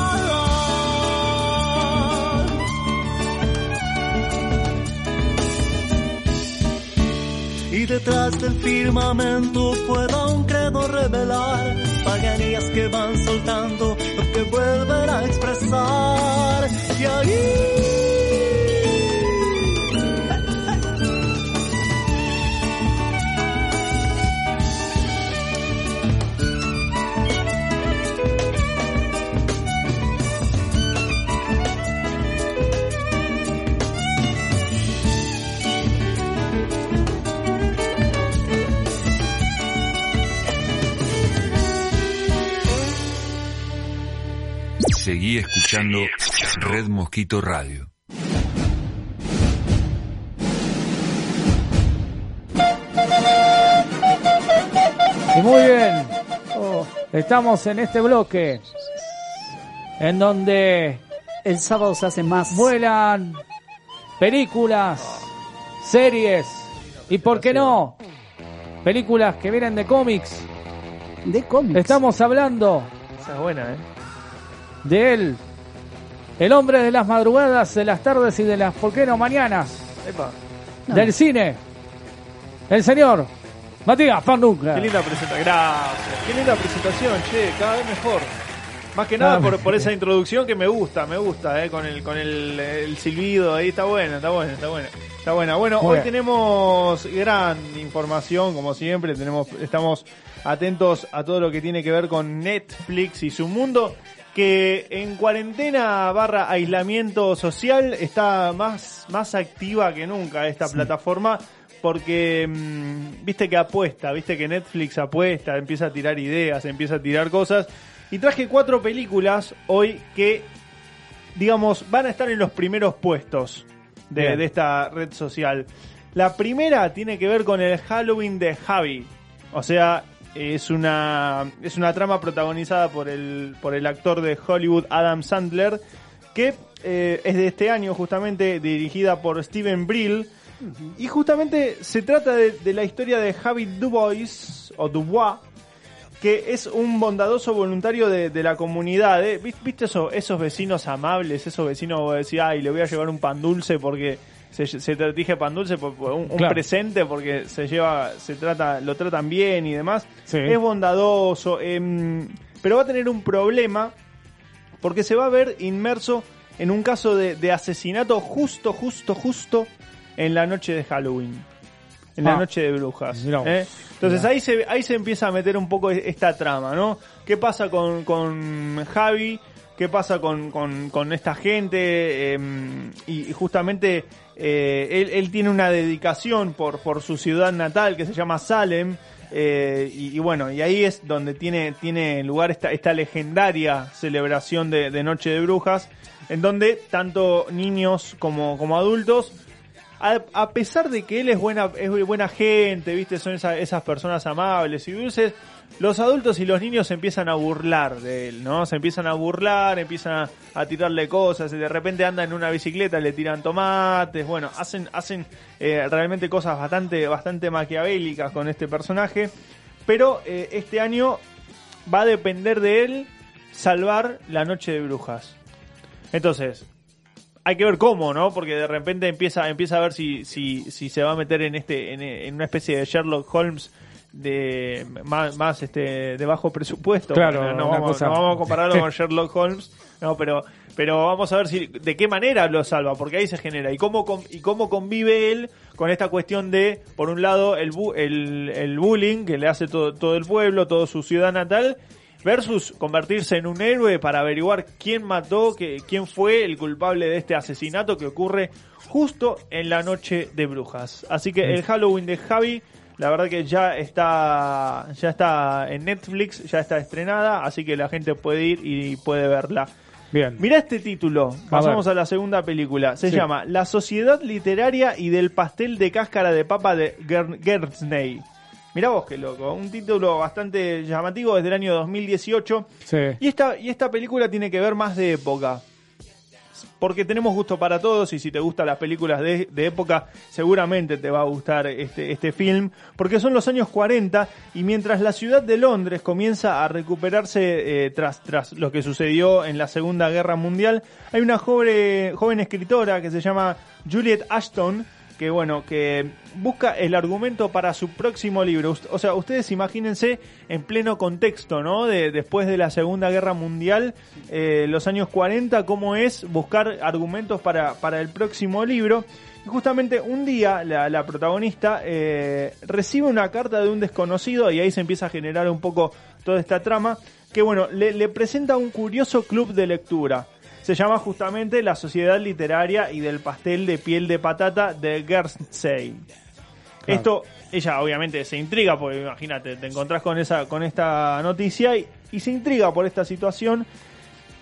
Y detrás del firmamento pueda un credo revelar paganías que van soltando lo que vuelven a expresar. Y ahí Seguí escuchando Red Mosquito Radio. Y muy bien, Oh, estamos en este bloque en donde el sábado se hace más. vuelan películas, series y, ¿por qué no? Películas que vienen de cómics. De cómics. Estamos hablando Esa es buena, ¿eh? De él, el hombre de las madrugadas, de las tardes y de las, ¿por qué no, mañanas? Epa. Del cine, el señor Matías Fanduca. Qué linda presentación. Gracias. Qué linda presentación, che. Cada vez mejor. Más que nada por, por esa introducción que me gusta, me gusta, eh, con el con el, el silbido ahí está buena, está buena, está buena. Está buena. Bueno, Muy hoy bien. tenemos gran información, como siempre, tenemos estamos atentos a todo lo que tiene que ver con Netflix y su mundo que en cuarentena barra aislamiento social está más, más activa que nunca esta plataforma porque mm, viste que apuesta, viste que Netflix apuesta, empieza a tirar ideas, empieza a tirar cosas. Y traje cuatro películas hoy que, digamos, van a estar en los primeros puestos de, de esta red social. La primera tiene que ver con el Halloween de Javi. O sea, es una, es una trama protagonizada por el, por el actor de Hollywood Adam Sandler, que eh, es de este año justamente dirigida por Steven Brill. Y justamente se trata de, de la historia de Javi Dubois, o Dubois, que es un bondadoso voluntario de, de la comunidad. ¿eh? ¿Vis- ¿Viste eso, esos vecinos amables, esos vecinos que decían, ay, le voy a llevar un pan dulce porque se, se te dije pan dulce, por, por un, presente porque se lleva, se trata, lo tratan bien y demás. Sí. Es bondadoso, em, pero va a tener un problema porque se va a ver inmerso en un caso de, de asesinato justo, justo, justo en la noche de Halloween. En la Ah. noche de brujas. ¿eh? Entonces ahí se, ahí se empieza a meter un poco esta trama, ¿no? ¿Qué pasa con, con Javi? ¿Qué pasa con, con, con esta gente? Eh, y, justamente eh, él, tiene una dedicación por, por su ciudad natal que se llama Salem. eh, y, bueno, y ahí es donde tiene, tiene lugar esta, esta legendaria celebración de, Noche de Brujas, en donde tanto niños como, como adultos a, pesar de que él es buena, es buena gente, viste, son esa- esas personas amables y dulces, los adultos y los niños se empiezan a burlar de él, ¿no? Se empiezan a burlar, empiezan a, tirarle cosas, y de repente anda en una bicicleta, le tiran tomates, bueno, hacen, hacen eh, realmente cosas bastante, bastante maquiavélicas con este personaje, pero eh, este año va a depender de él salvar la noche de brujas. Entonces, hay que ver cómo, ¿no? Porque de repente empieza, empieza a ver si, si, si se va a meter en este, en, en una especie de Sherlock Holmes de más, más este de bajo presupuesto. Claro, no, vamos, cosa- no vamos a compararlo con [LAUGHS] Sherlock Holmes, no, pero, pero vamos a ver si de qué manera lo salva, porque ahí se genera y cómo y cómo convive él con esta cuestión de, por un lado, el bu- el, el bullying que le hace todo, todo el pueblo, toda su ciudad natal, versus convertirse en un héroe para averiguar quién mató, que, quién fue el culpable de este asesinato que ocurre justo en la noche de brujas. Así que el Halloween de Javi, la verdad que ya está, ya está en Netflix, ya está estrenada, así que la gente puede ir y puede verla. Bien. Mira este título, pasamos a, la segunda película, se Sí. llama La Sociedad Literaria y del Pastel de Cáscara de Papa de Ger- Gertzney. Mirá vos qué loco, un título bastante llamativo desde el año 2018. Sí. Y esta, y esta película tiene que ver más de época. Porque tenemos gusto para todos y si te gustan las películas de, de época, seguramente te va a gustar este, este film. Porque son los años 40 y mientras la ciudad de Londres comienza a recuperarse eh, tras, tras lo que sucedió en la Segunda Guerra Mundial, hay una joven, joven escritora que se llama Juliet Ashton que bueno, que busca el argumento para su próximo libro. O sea, ustedes imagínense en pleno contexto, ¿no? De, después de la Segunda Guerra Mundial, eh, los años 40, cómo es buscar argumentos para, para el próximo libro. Y justamente un día la, la protagonista eh, recibe una carta de un desconocido y ahí se empieza a generar un poco toda esta trama, que bueno, le presenta un curioso club de lectura. Se llama justamente la Sociedad Literaria y del Pastel de Piel de Patata de Guernsey. Esto, ella obviamente se intriga, porque imagínate, te encontrás con, esa, con esta noticia y, y se intriga por esta situación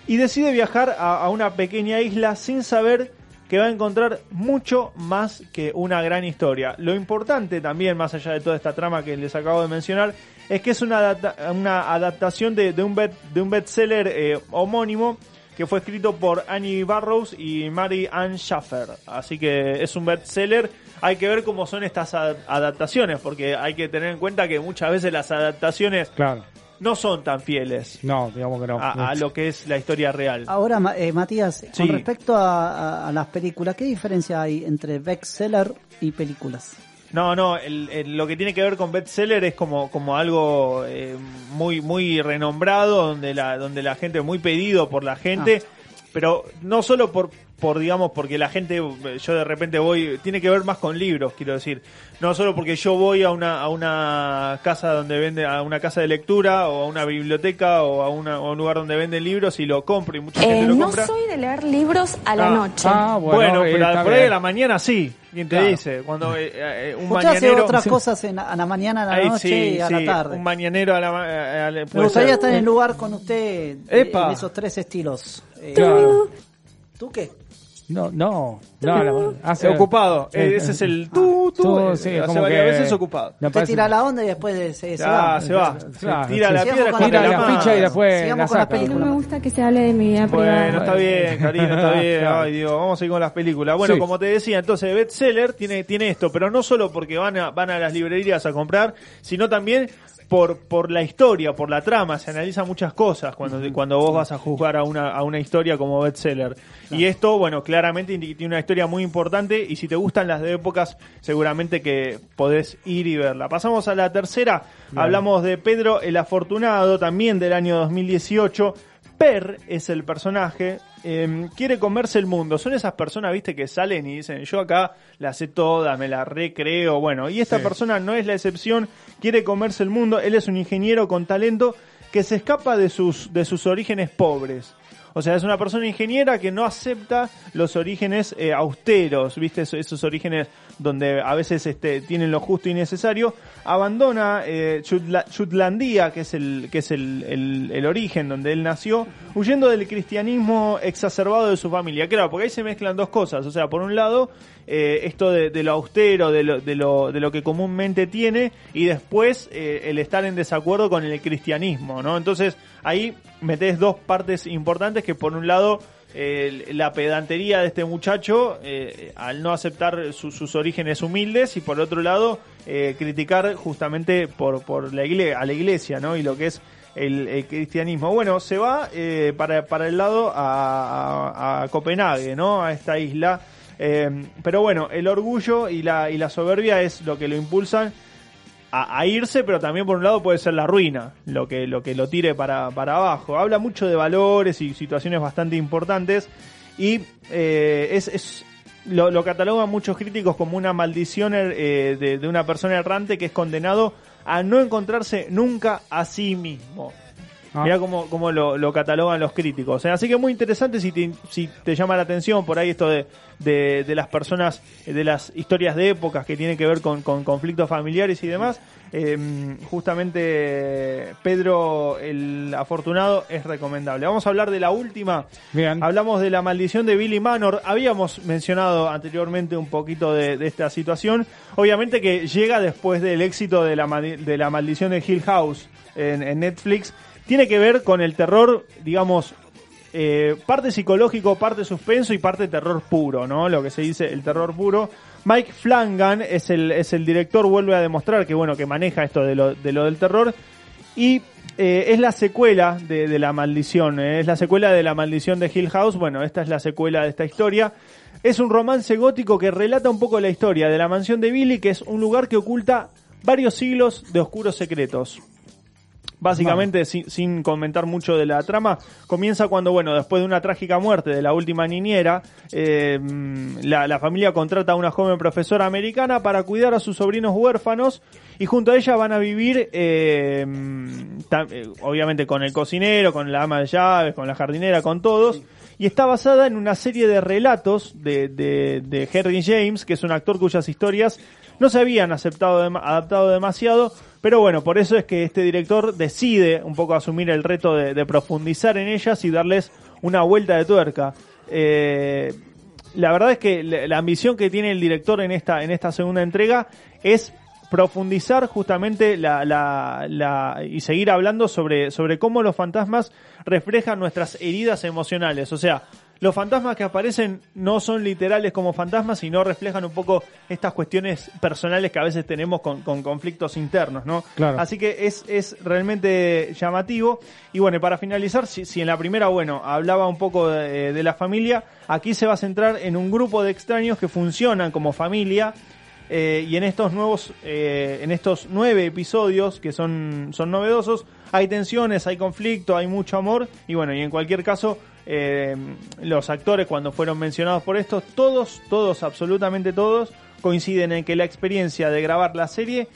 y decide viajar a, a una pequeña isla sin saber que va a encontrar mucho más que una gran historia. Lo importante también, más allá de toda esta trama que les acabo de mencionar, es que es una, adapta- una adaptación de, de un, bet- de un bestseller eh, homónimo que fue escrito por Annie Barrows y Mary Ann Schaffer. Así que es un bestseller. Hay que ver cómo son estas ad- adaptaciones, porque hay que tener en cuenta que muchas veces las adaptaciones Claro. no son tan fieles No, digamos que no. a, a lo que es la historia real. Ahora, Ma- eh, Matías, Sí. con respecto a, a- a las películas, ¿qué diferencia hay entre bestseller y películas? No, no, el- el- lo que tiene que ver con bestseller es como, como algo eh, muy, muy renombrado, donde la, donde la gente, muy pedido por la gente, pero no solo por, por, digamos, porque la gente, yo de repente voy, tiene que ver más con libros, quiero decir, no solo porque yo voy a una, a una casa donde vende, a una casa de lectura, o a una biblioteca, o a, una, a un lugar donde venden libros y lo compro y mucha gente Eh, lo no compra. soy de leer libros a la Ah, noche. Ah, Bueno, bueno, eh, pero por ahí bien. a la mañana sí. ¿Quién te Claro. dice? Cuando eh, eh, un Usted hace mañanero. otras Sí. [LAUGHS] cosas en- a la mañana, a la Ay, noche sí, y a sí, la tarde. Un mañanero a la. ma- a- a- Me puede gustaría ser. estar en el lugar con usted eh, Epa. en esos tres estilos. Eh, Claro. ¿Tú qué? No, no. no, no, hace- ocupado. Eh, Eh, ese es el tú, tú. tú, eh, sí, hace como varias que- veces ocupado. Usted parece- tira la onda y después de- se, se Ah, va. se va. Claro, tira sí. la piedra con Tira la la ficha y después Sigamos la saca. No me gusta que se hable de mi vida Bueno, privada. está bien, Karina, está bien. Ay, Dios, vamos a ir con las películas. Bueno, Sí. como te decía, entonces bestseller tiene, tiene esto, pero no solo porque van a, van a las librerías a comprar, sino también por, por la historia, por la trama. Se analizan muchas cosas cuando, cuando vos vas a juzgar a una, a una historia como bestseller. Y esto, bueno, claramente tiene una historia muy importante y si te gustan las de épocas, seguramente que podés ir y verla. Pasamos a la tercera. Hablamos de Pedro el Afortunado, también del año 2018. Per es el personaje, eh, quiere comerse el mundo. Son esas personas, viste, que salen y dicen, yo acá la sé toda, me la recreo. Bueno, y esta Sí. persona no es la excepción, quiere comerse el mundo. Él es un ingeniero con talento que se escapa de sus, de sus orígenes pobres. O sea, es una persona ingeniera que no acepta los orígenes eh, austeros, ¿viste? Esos, esos orígenes donde a veces este, tienen lo justo y necesario. Abandona eh, que es, el, que es el, el- origen donde él nació, huyendo del cristianismo exacerbado de su familia. Claro, porque ahí se mezclan dos cosas. O sea, por un lado, eh, esto de, de lo austero, de lo, de, lo, de lo que comúnmente tiene, y después eh, el estar en desacuerdo con el cristianismo, ¿no? Entonces, ahí metes dos partes importantes que por un lado eh, la pedantería de este muchacho eh, al no aceptar su- sus orígenes humildes y por otro lado eh, criticar justamente por, por la igle- a la iglesia ¿no? y lo que es el, cristianismo. Bueno, se va eh, para, para el lado a, a- a Copenhague, ¿no? a esta isla. Pero bueno, el orgullo y la, y la soberbia es lo que lo impulsan a, irse, pero también por un lado puede ser la ruina, lo que lo, que lo tire para, para abajo. Habla mucho de valores y situaciones bastante importantes y eh, es, es lo, lo catalogan muchos críticos como una maldición eh, de una persona errante que es condenado a no encontrarse nunca a sí mismo. Ah. Mira cómo, cómo lo, lo catalogan los críticos. así que muy interesante si te, si te llama la atención por ahí esto de, de, de las personas, eh, de las historias de épocas que tienen que ver con, con conflictos familiares y demás. Eh, justamente Pedro el Afortunado es recomendable. Vamos a hablar de la última. Bien. Hablamos de la maldición de Billy Manor. Habíamos mencionado anteriormente un poquito de, de esta situación. Obviamente que llega después del éxito de la, de la maldición de Hill House en, en Netflix. Tiene que ver con el terror, digamos, eh, parte psicológico, parte suspenso y parte terror puro, ¿no? Lo que se dice el terror puro. Mike Flanagan es el, es el director, vuelve a demostrar que bueno, que maneja esto de lo, de lo del terror. Y eh, es la secuela de, de la maldición, eh, es la secuela de la maldición de Hill House. Bueno, esta es la secuela de esta historia. Es un romance gótico que relata un poco la historia de la mansión de Billy, que es un lugar que oculta varios siglos de oscuros secretos. Básicamente, sin, sin comentar mucho de la trama, comienza cuando, bueno, después de una trágica muerte de la última niñera, eh, la, la familia contrata a una joven profesora americana para cuidar a sus sobrinos huérfanos y junto a ella van a vivir, eh, eh, obviamente con el cocinero, con la ama de llaves, con la jardinera, con todos. Y está basada en una serie de relatos de, de, de Henry James, que es un actor cuyas historias no se habían aceptado dem- adaptado demasiado, pero bueno, por eso es que este director decide un poco asumir el reto de, profundizar en ellas y darles una vuelta de tuerca. Eh, la verdad es que la, la ambición que tiene el director en esta, en esta segunda entrega es profundizar justamente la, la, la- y seguir hablando sobre, sobre cómo los fantasmas reflejan nuestras heridas emocionales. O sea, los fantasmas que aparecen no son literales como fantasmas, sino reflejan un poco estas cuestiones personales que a veces tenemos con, con conflictos internos, ¿no? Claro. Así que es, es realmente llamativo. Y bueno, y para finalizar, si, si en la primera, bueno, hablaba un poco de, de la familia, aquí se va a centrar en un grupo de extraños que funcionan como familia. eh, y en estos nuevos, eh, en estos nueve episodios que son, son novedosos, hay tensiones, hay conflicto, hay mucho amor. Y bueno, y en cualquier caso, eh, los actores cuando fueron mencionados por estos, todos, todos, absolutamente todos, coinciden en que la experiencia de grabar la serie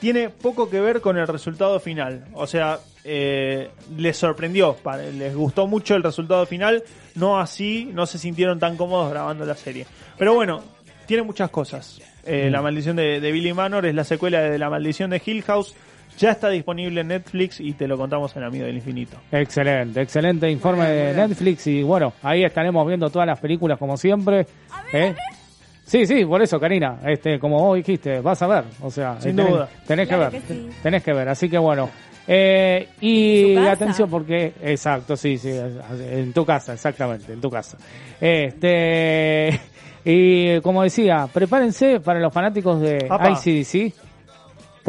tiene poco que ver con el resultado final. O sea, eh, les sorprendió, les gustó mucho el resultado final, no así, no se sintieron tan cómodos grabando la serie. Pero bueno, tiene muchas cosas. Eh, Mm. La maldición de, de Billy Manor es la secuela de La maldición de Hill House. Ya está disponible en Netflix y te lo contamos en Amigo del Infinito. Excelente, excelente informe de Netflix y bueno, ahí estaremos viendo todas las películas como siempre. ¿eh? Sí, sí, por eso, Karina, este, como vos dijiste, vas a ver, o sea, Sin tenés, duda. tenés Claro que ver, que sí. tenés que ver, así que bueno. Eh, y atención porque, exacto, sí, sí, en tu casa, exactamente, en tu casa. Este, y como decía, prepárense para los fanáticos de Apa. ICDC,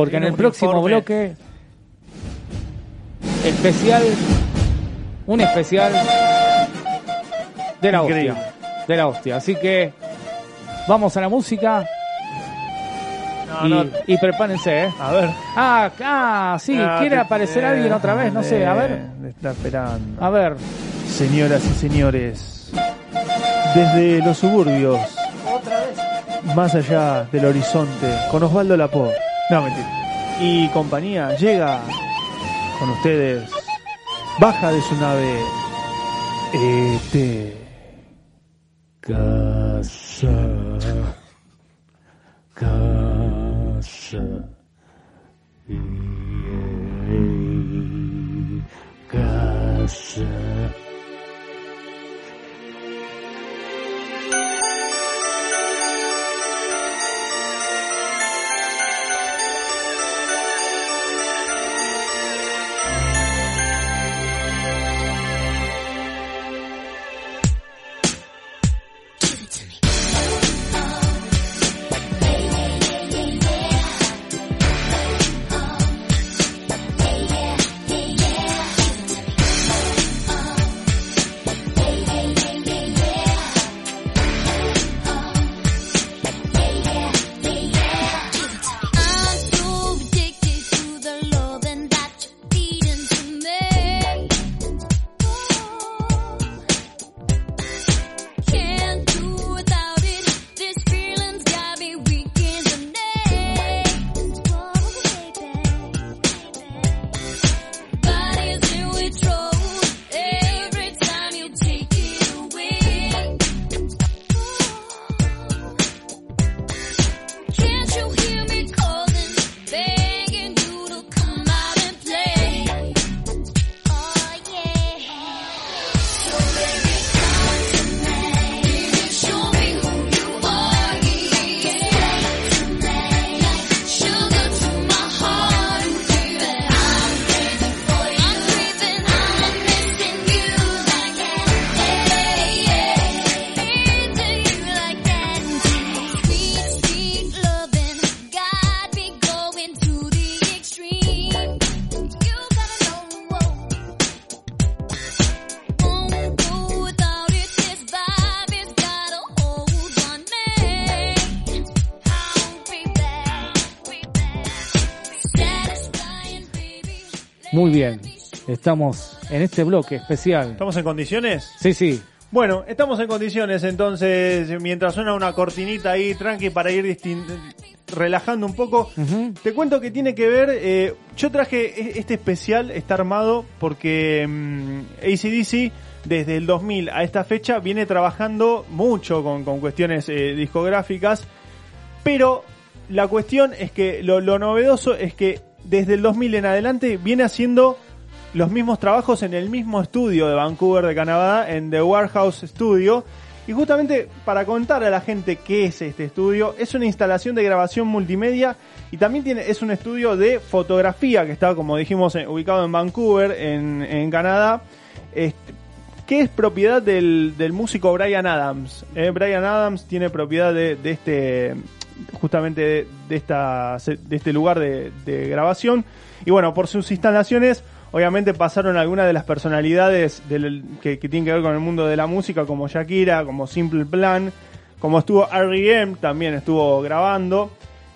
porque en el próximo informe. bloque especial, un especial de la Increíble. hostia, de la hostia. Así que vamos a la música No, y, no, y prepárense, ¿eh? a ver. Ah, ah, sí, Ah, quiere aparecer alguien otra vez, no sé, a ver, Eh, Está esperando. a ver. Señoras y señores, desde los suburbios, más allá del horizonte, con Osvaldo Lapo, y compañía, llega con ustedes, baja de su nave, ET. Casa. Casa. Casa. Muy bien. Estamos en este bloque especial. ¿Estamos en condiciones? Sí, sí. Bueno, estamos en condiciones, entonces, mientras suena una cortinita ahí, tranqui, para ir relajando un poco, te cuento que tiene que ver, eh, yo traje e- este especial, está armado porque mm, ACDC desde el 2000 a esta fecha viene trabajando mucho con, con cuestiones eh, discográficas, pero la cuestión es que lo, lo novedoso es que desde el 2000 en adelante viene haciendo los mismos trabajos en el mismo estudio de Vancouver de Canadá, en The Warehouse Studio. Y justamente para contar a la gente qué es este estudio, es una instalación de grabación multimedia y también es un estudio de fotografía que está, como dijimos, eh, ubicado en Vancouver, en, Canadá, este, que es propiedad del, músico Brian Adams. Eh, Brian Adams tiene propiedad de este, justamente de, esta, de este lugar de, grabación. Y bueno, por sus instalaciones, obviamente pasaron algunas de las personalidades del- que, que tienen que ver con el mundo de la música, como Shakira, como Simple Plan, como estuvo R.E.M., también estuvo grabando.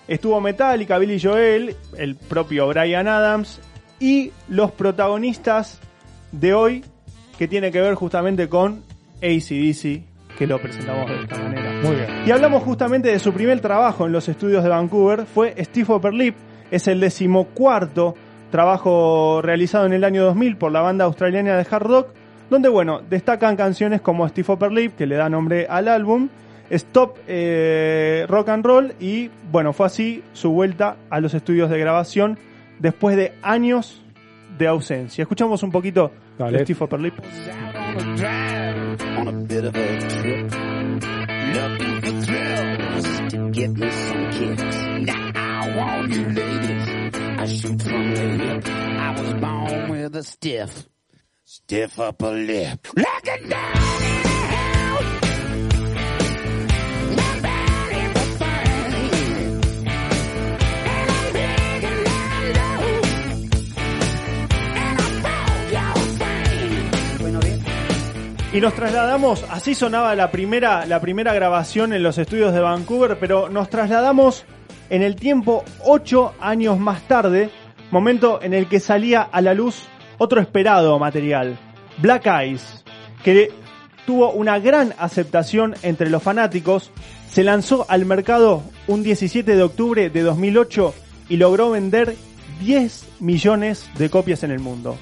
Estuvo Metallica, Billy Joel, el propio Brian Adams y los protagonistas de hoy que tiene que ver justamente con ACDC, que lo presentamos de esta manera. Muy bien. Y hablamos justamente de su primer trabajo en los estudios de Vancouver, fue Steve Upperlip, es el decimocuarto trabajo realizado en el año 2000 por la banda australiana de hard rock, donde bueno, destacan canciones como Steve Upperlip, que le da nombre al álbum, Stop eh, Rock and Roll y bueno, fue así su vuelta a los estudios de grabación después de años de ausencia. Escuchamos un poquito Dale. de Steve Upperlip. Thrills to give me some kicks. Now, all you ladies, I shoot from the hip. I was born with a stiff, stiff upper lip. Looking down Y nos trasladamos, así sonaba la primera, la primera grabación en los estudios de Vancouver, pero nos trasladamos en el tiempo ocho años más tarde, momento en el que salía a la luz otro esperado material, Black Eyes, que tuvo una gran aceptación entre los fanáticos, se lanzó al mercado un 17 de octubre de 2008 y logró vender 10 millones de copias en el mundo.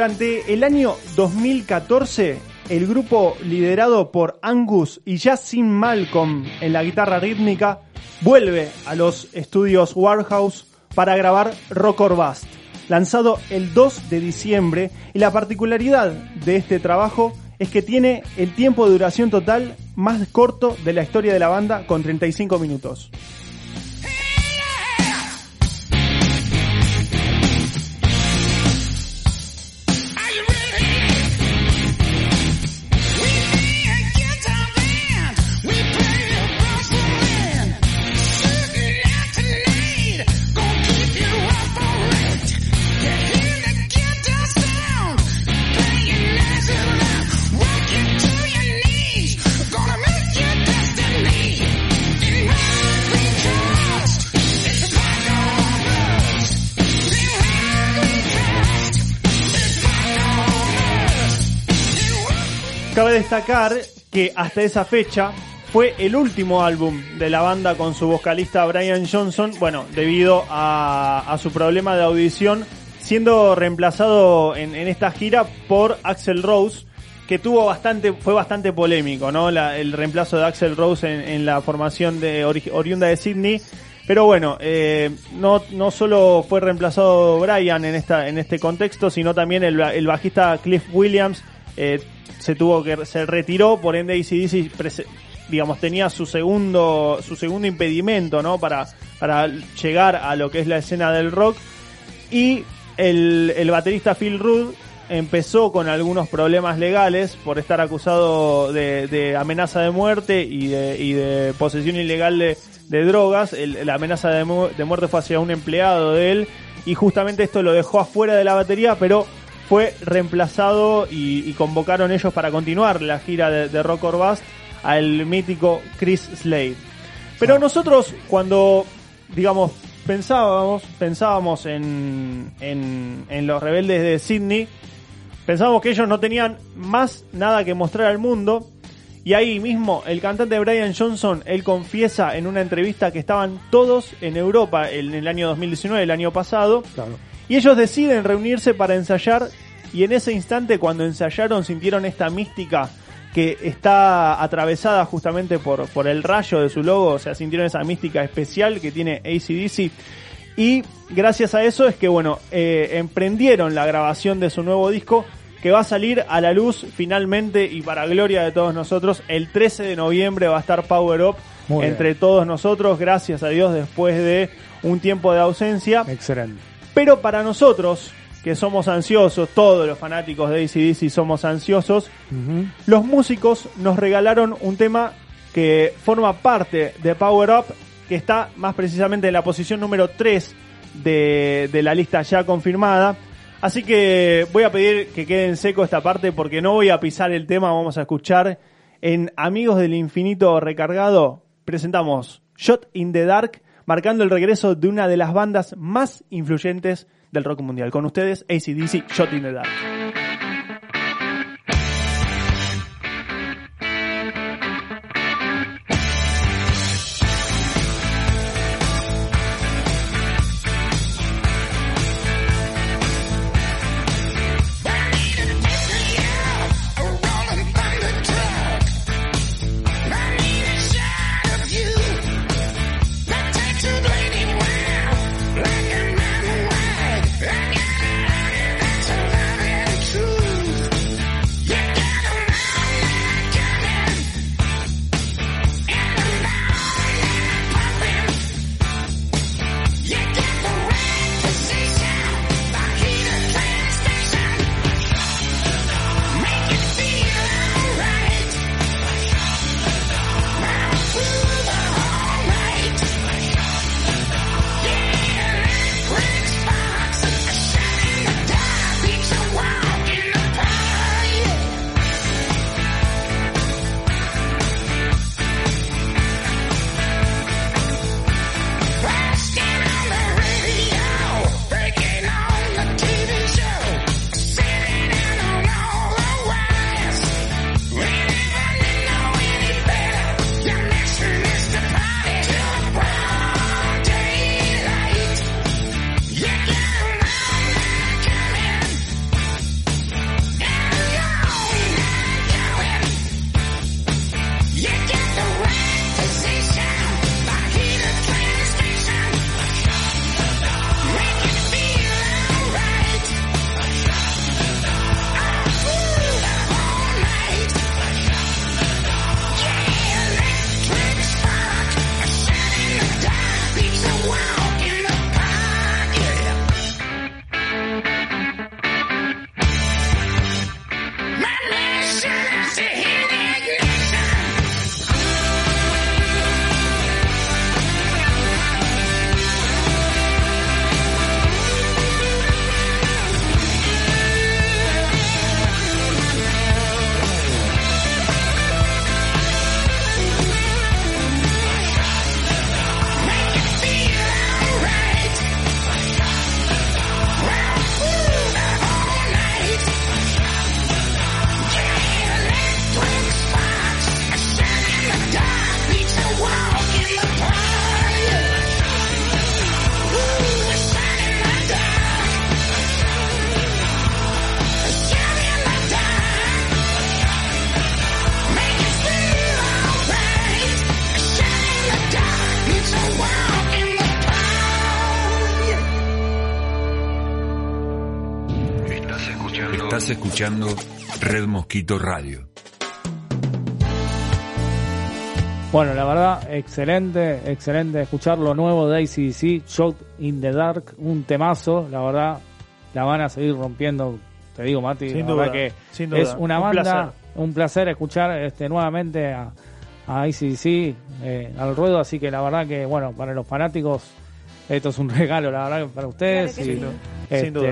Durante el año 2014, el grupo liderado por Angus y Justin Malcolm en la guitarra rítmica vuelve a los estudios Warehouse para grabar Rock or Bust, lanzado el 2 de diciembre y la particularidad de este trabajo es que tiene el tiempo de duración total más corto de la historia de la banda con 35 minutos. Destacar que hasta esa fecha fue el último álbum de la banda con su vocalista Brian Johnson, bueno, debido a, su problema de audición, siendo reemplazado en, esta gira por Axel Rose, que tuvo bastante, fue bastante polémico, ¿no? El reemplazo de Axel Rose en, la formación de ori- oriunda de Sydney. Pero bueno, eh, no, no solo fue reemplazado Brian en esta, en este contexto, sino también el bajista Cliff Williams, eh, se tuvo que se retiró, por ende ACDC digamos, tenía su segundo, su segundo impedimento, ¿no? Para, para llegar a lo que es la escena del rock. Y el, el baterista Phil Rudd empezó con algunos problemas legales por estar acusado de, de amenaza de muerte y de, y de posesión ilegal de, drogas. La amenaza de muerte fue hacia un empleado de él y justamente esto lo dejó afuera de la batería, pero fue reemplazado y, y convocaron ellos para continuar la gira de, de Rock or Bust al mítico Chris Slade. Pero nosotros cuando, digamos, pensábamos, pensábamos en, en, en los rebeldes de Sydney, pensábamos que ellos no tenían más nada que mostrar al mundo. Y ahí mismo, el cantante Brian Johnson, él confiesa en una entrevista que estaban todos en Europa en el año 2019, el año pasado. Y ellos deciden reunirse para ensayar. Y en ese instante, cuando ensayaron, sintieron esta mística que está atravesada justamente por, por el rayo de su logo. O sea, sintieron esa mística especial que tiene ACDC. Y gracias a eso es que, bueno, eh, emprendieron la grabación de su nuevo disco que va a salir a la luz finalmente y para gloria de todos nosotros. El 13 de noviembre va a estar Power Up Muy bien. entre todos nosotros, gracias a Dios, después de un tiempo de ausencia. Excelente. Pero para nosotros, que somos ansiosos, todos los fanáticos de ACDC somos ansiosos, los músicos nos regalaron un tema que forma parte de Power Up, que está más precisamente en la posición número 3 de, de la lista ya confirmada. Así que voy a pedir que quede en seco esta parte porque no voy a pisar el tema, vamos a escuchar en Amigos del Infinito Recargado, presentamos Shot in the Dark, marcando el regreso de una de las bandas más influyentes del rock mundial. Con ustedes, ACDC, Shot in the Dark. Escuchando Red Mosquito Radio. Bueno, la verdad, excelente, excelente escuchar lo nuevo de ACDC, Shot in the Dark, un temazo, la verdad, la van a seguir rompiendo, te digo, Mati, Sin la duda, verdad que sin duda. es una Un banda, placer. un placer escuchar este nuevamente a, a ACDC eh, al ruedo, así que la verdad que, bueno, para los fanáticos, esto es un [LAUGHS] regalo, la verdad, que para ustedes, Claro y, sí. este, Sin duda.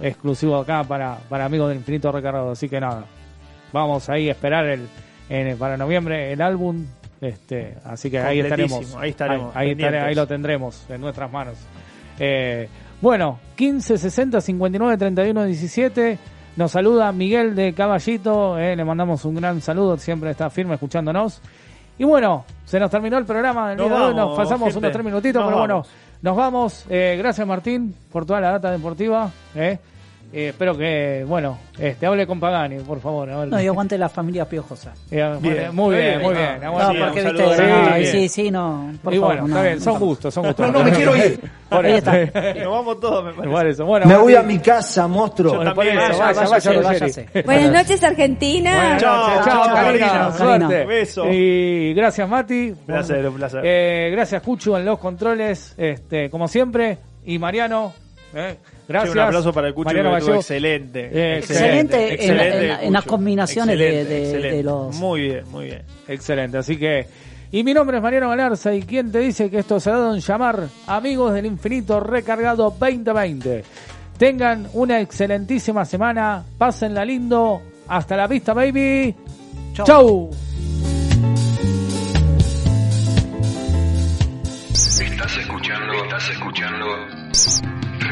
Exclusivo acá para, para amigos del infinito recargado, así que nada, vamos ahí a esperar el, en- para noviembre el álbum este así que ahí estaremos ahí estaremos, ahí, ahí pendientes. estaré- ahí lo tendremos en nuestras manos Eh, bueno 15 60 59 31 17 nos saluda Miguel de Caballito eh, le mandamos un gran saludo siempre está firme escuchándonos y bueno se nos terminó el programa del Nos día de hoy nos pasamos gente. unos tres minutitos pero bueno. Nos vamos Eh, gracias Martín por toda la data deportiva eh. Eh, espero que bueno este hable con Pagani por favor a ver. No, y aguante la familia piojosa. [LAUGHS] Eh, Bien. muy bien, muy bien. No, Aguante. porque viste, saludo. no, Sí, y sí, sí, no. Por y favor, bueno, no, está bien, no, son no. gustos, son gustos. No, no, me quiero ir. [LAUGHS] Por Ahí está. Nos vamos todos, me parece. Bueno, Me voy a mi casa, monstruo. bueno, por también. eso, Vaya, vaya, váyase, vaya, váyase. Ruggeri. Buenas noches, Argentina. Buenas Chao, noches, chao, chao, Karina. Suerte. Beso. Y gracias, Mati. Un placer, un placer. Eh, gracias, Cuchu, en los controles, este, como siempre. Y Mariano, eh, gracias. Sí, un aplauso para el Cucho Mariano que estuvo Vallejo. excelente. Eh, Excelente, en, excelente, en- en las combinaciones de, los... Muy bien, muy bien. Excelente, así que... Y mi nombre es Mariano Galarza y quien te dice que esto se ha dado en llamar Amigos del Infinito Recargado 2020. Tengan una excelentísima semana, pásenla lindo, hasta la vista baby. Chau. Chau. Estás escuchando, estás escuchando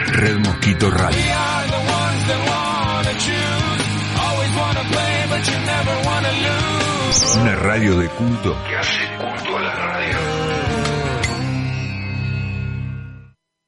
Red Mosquito Radio. Una radio de culto que hace culto a la radio.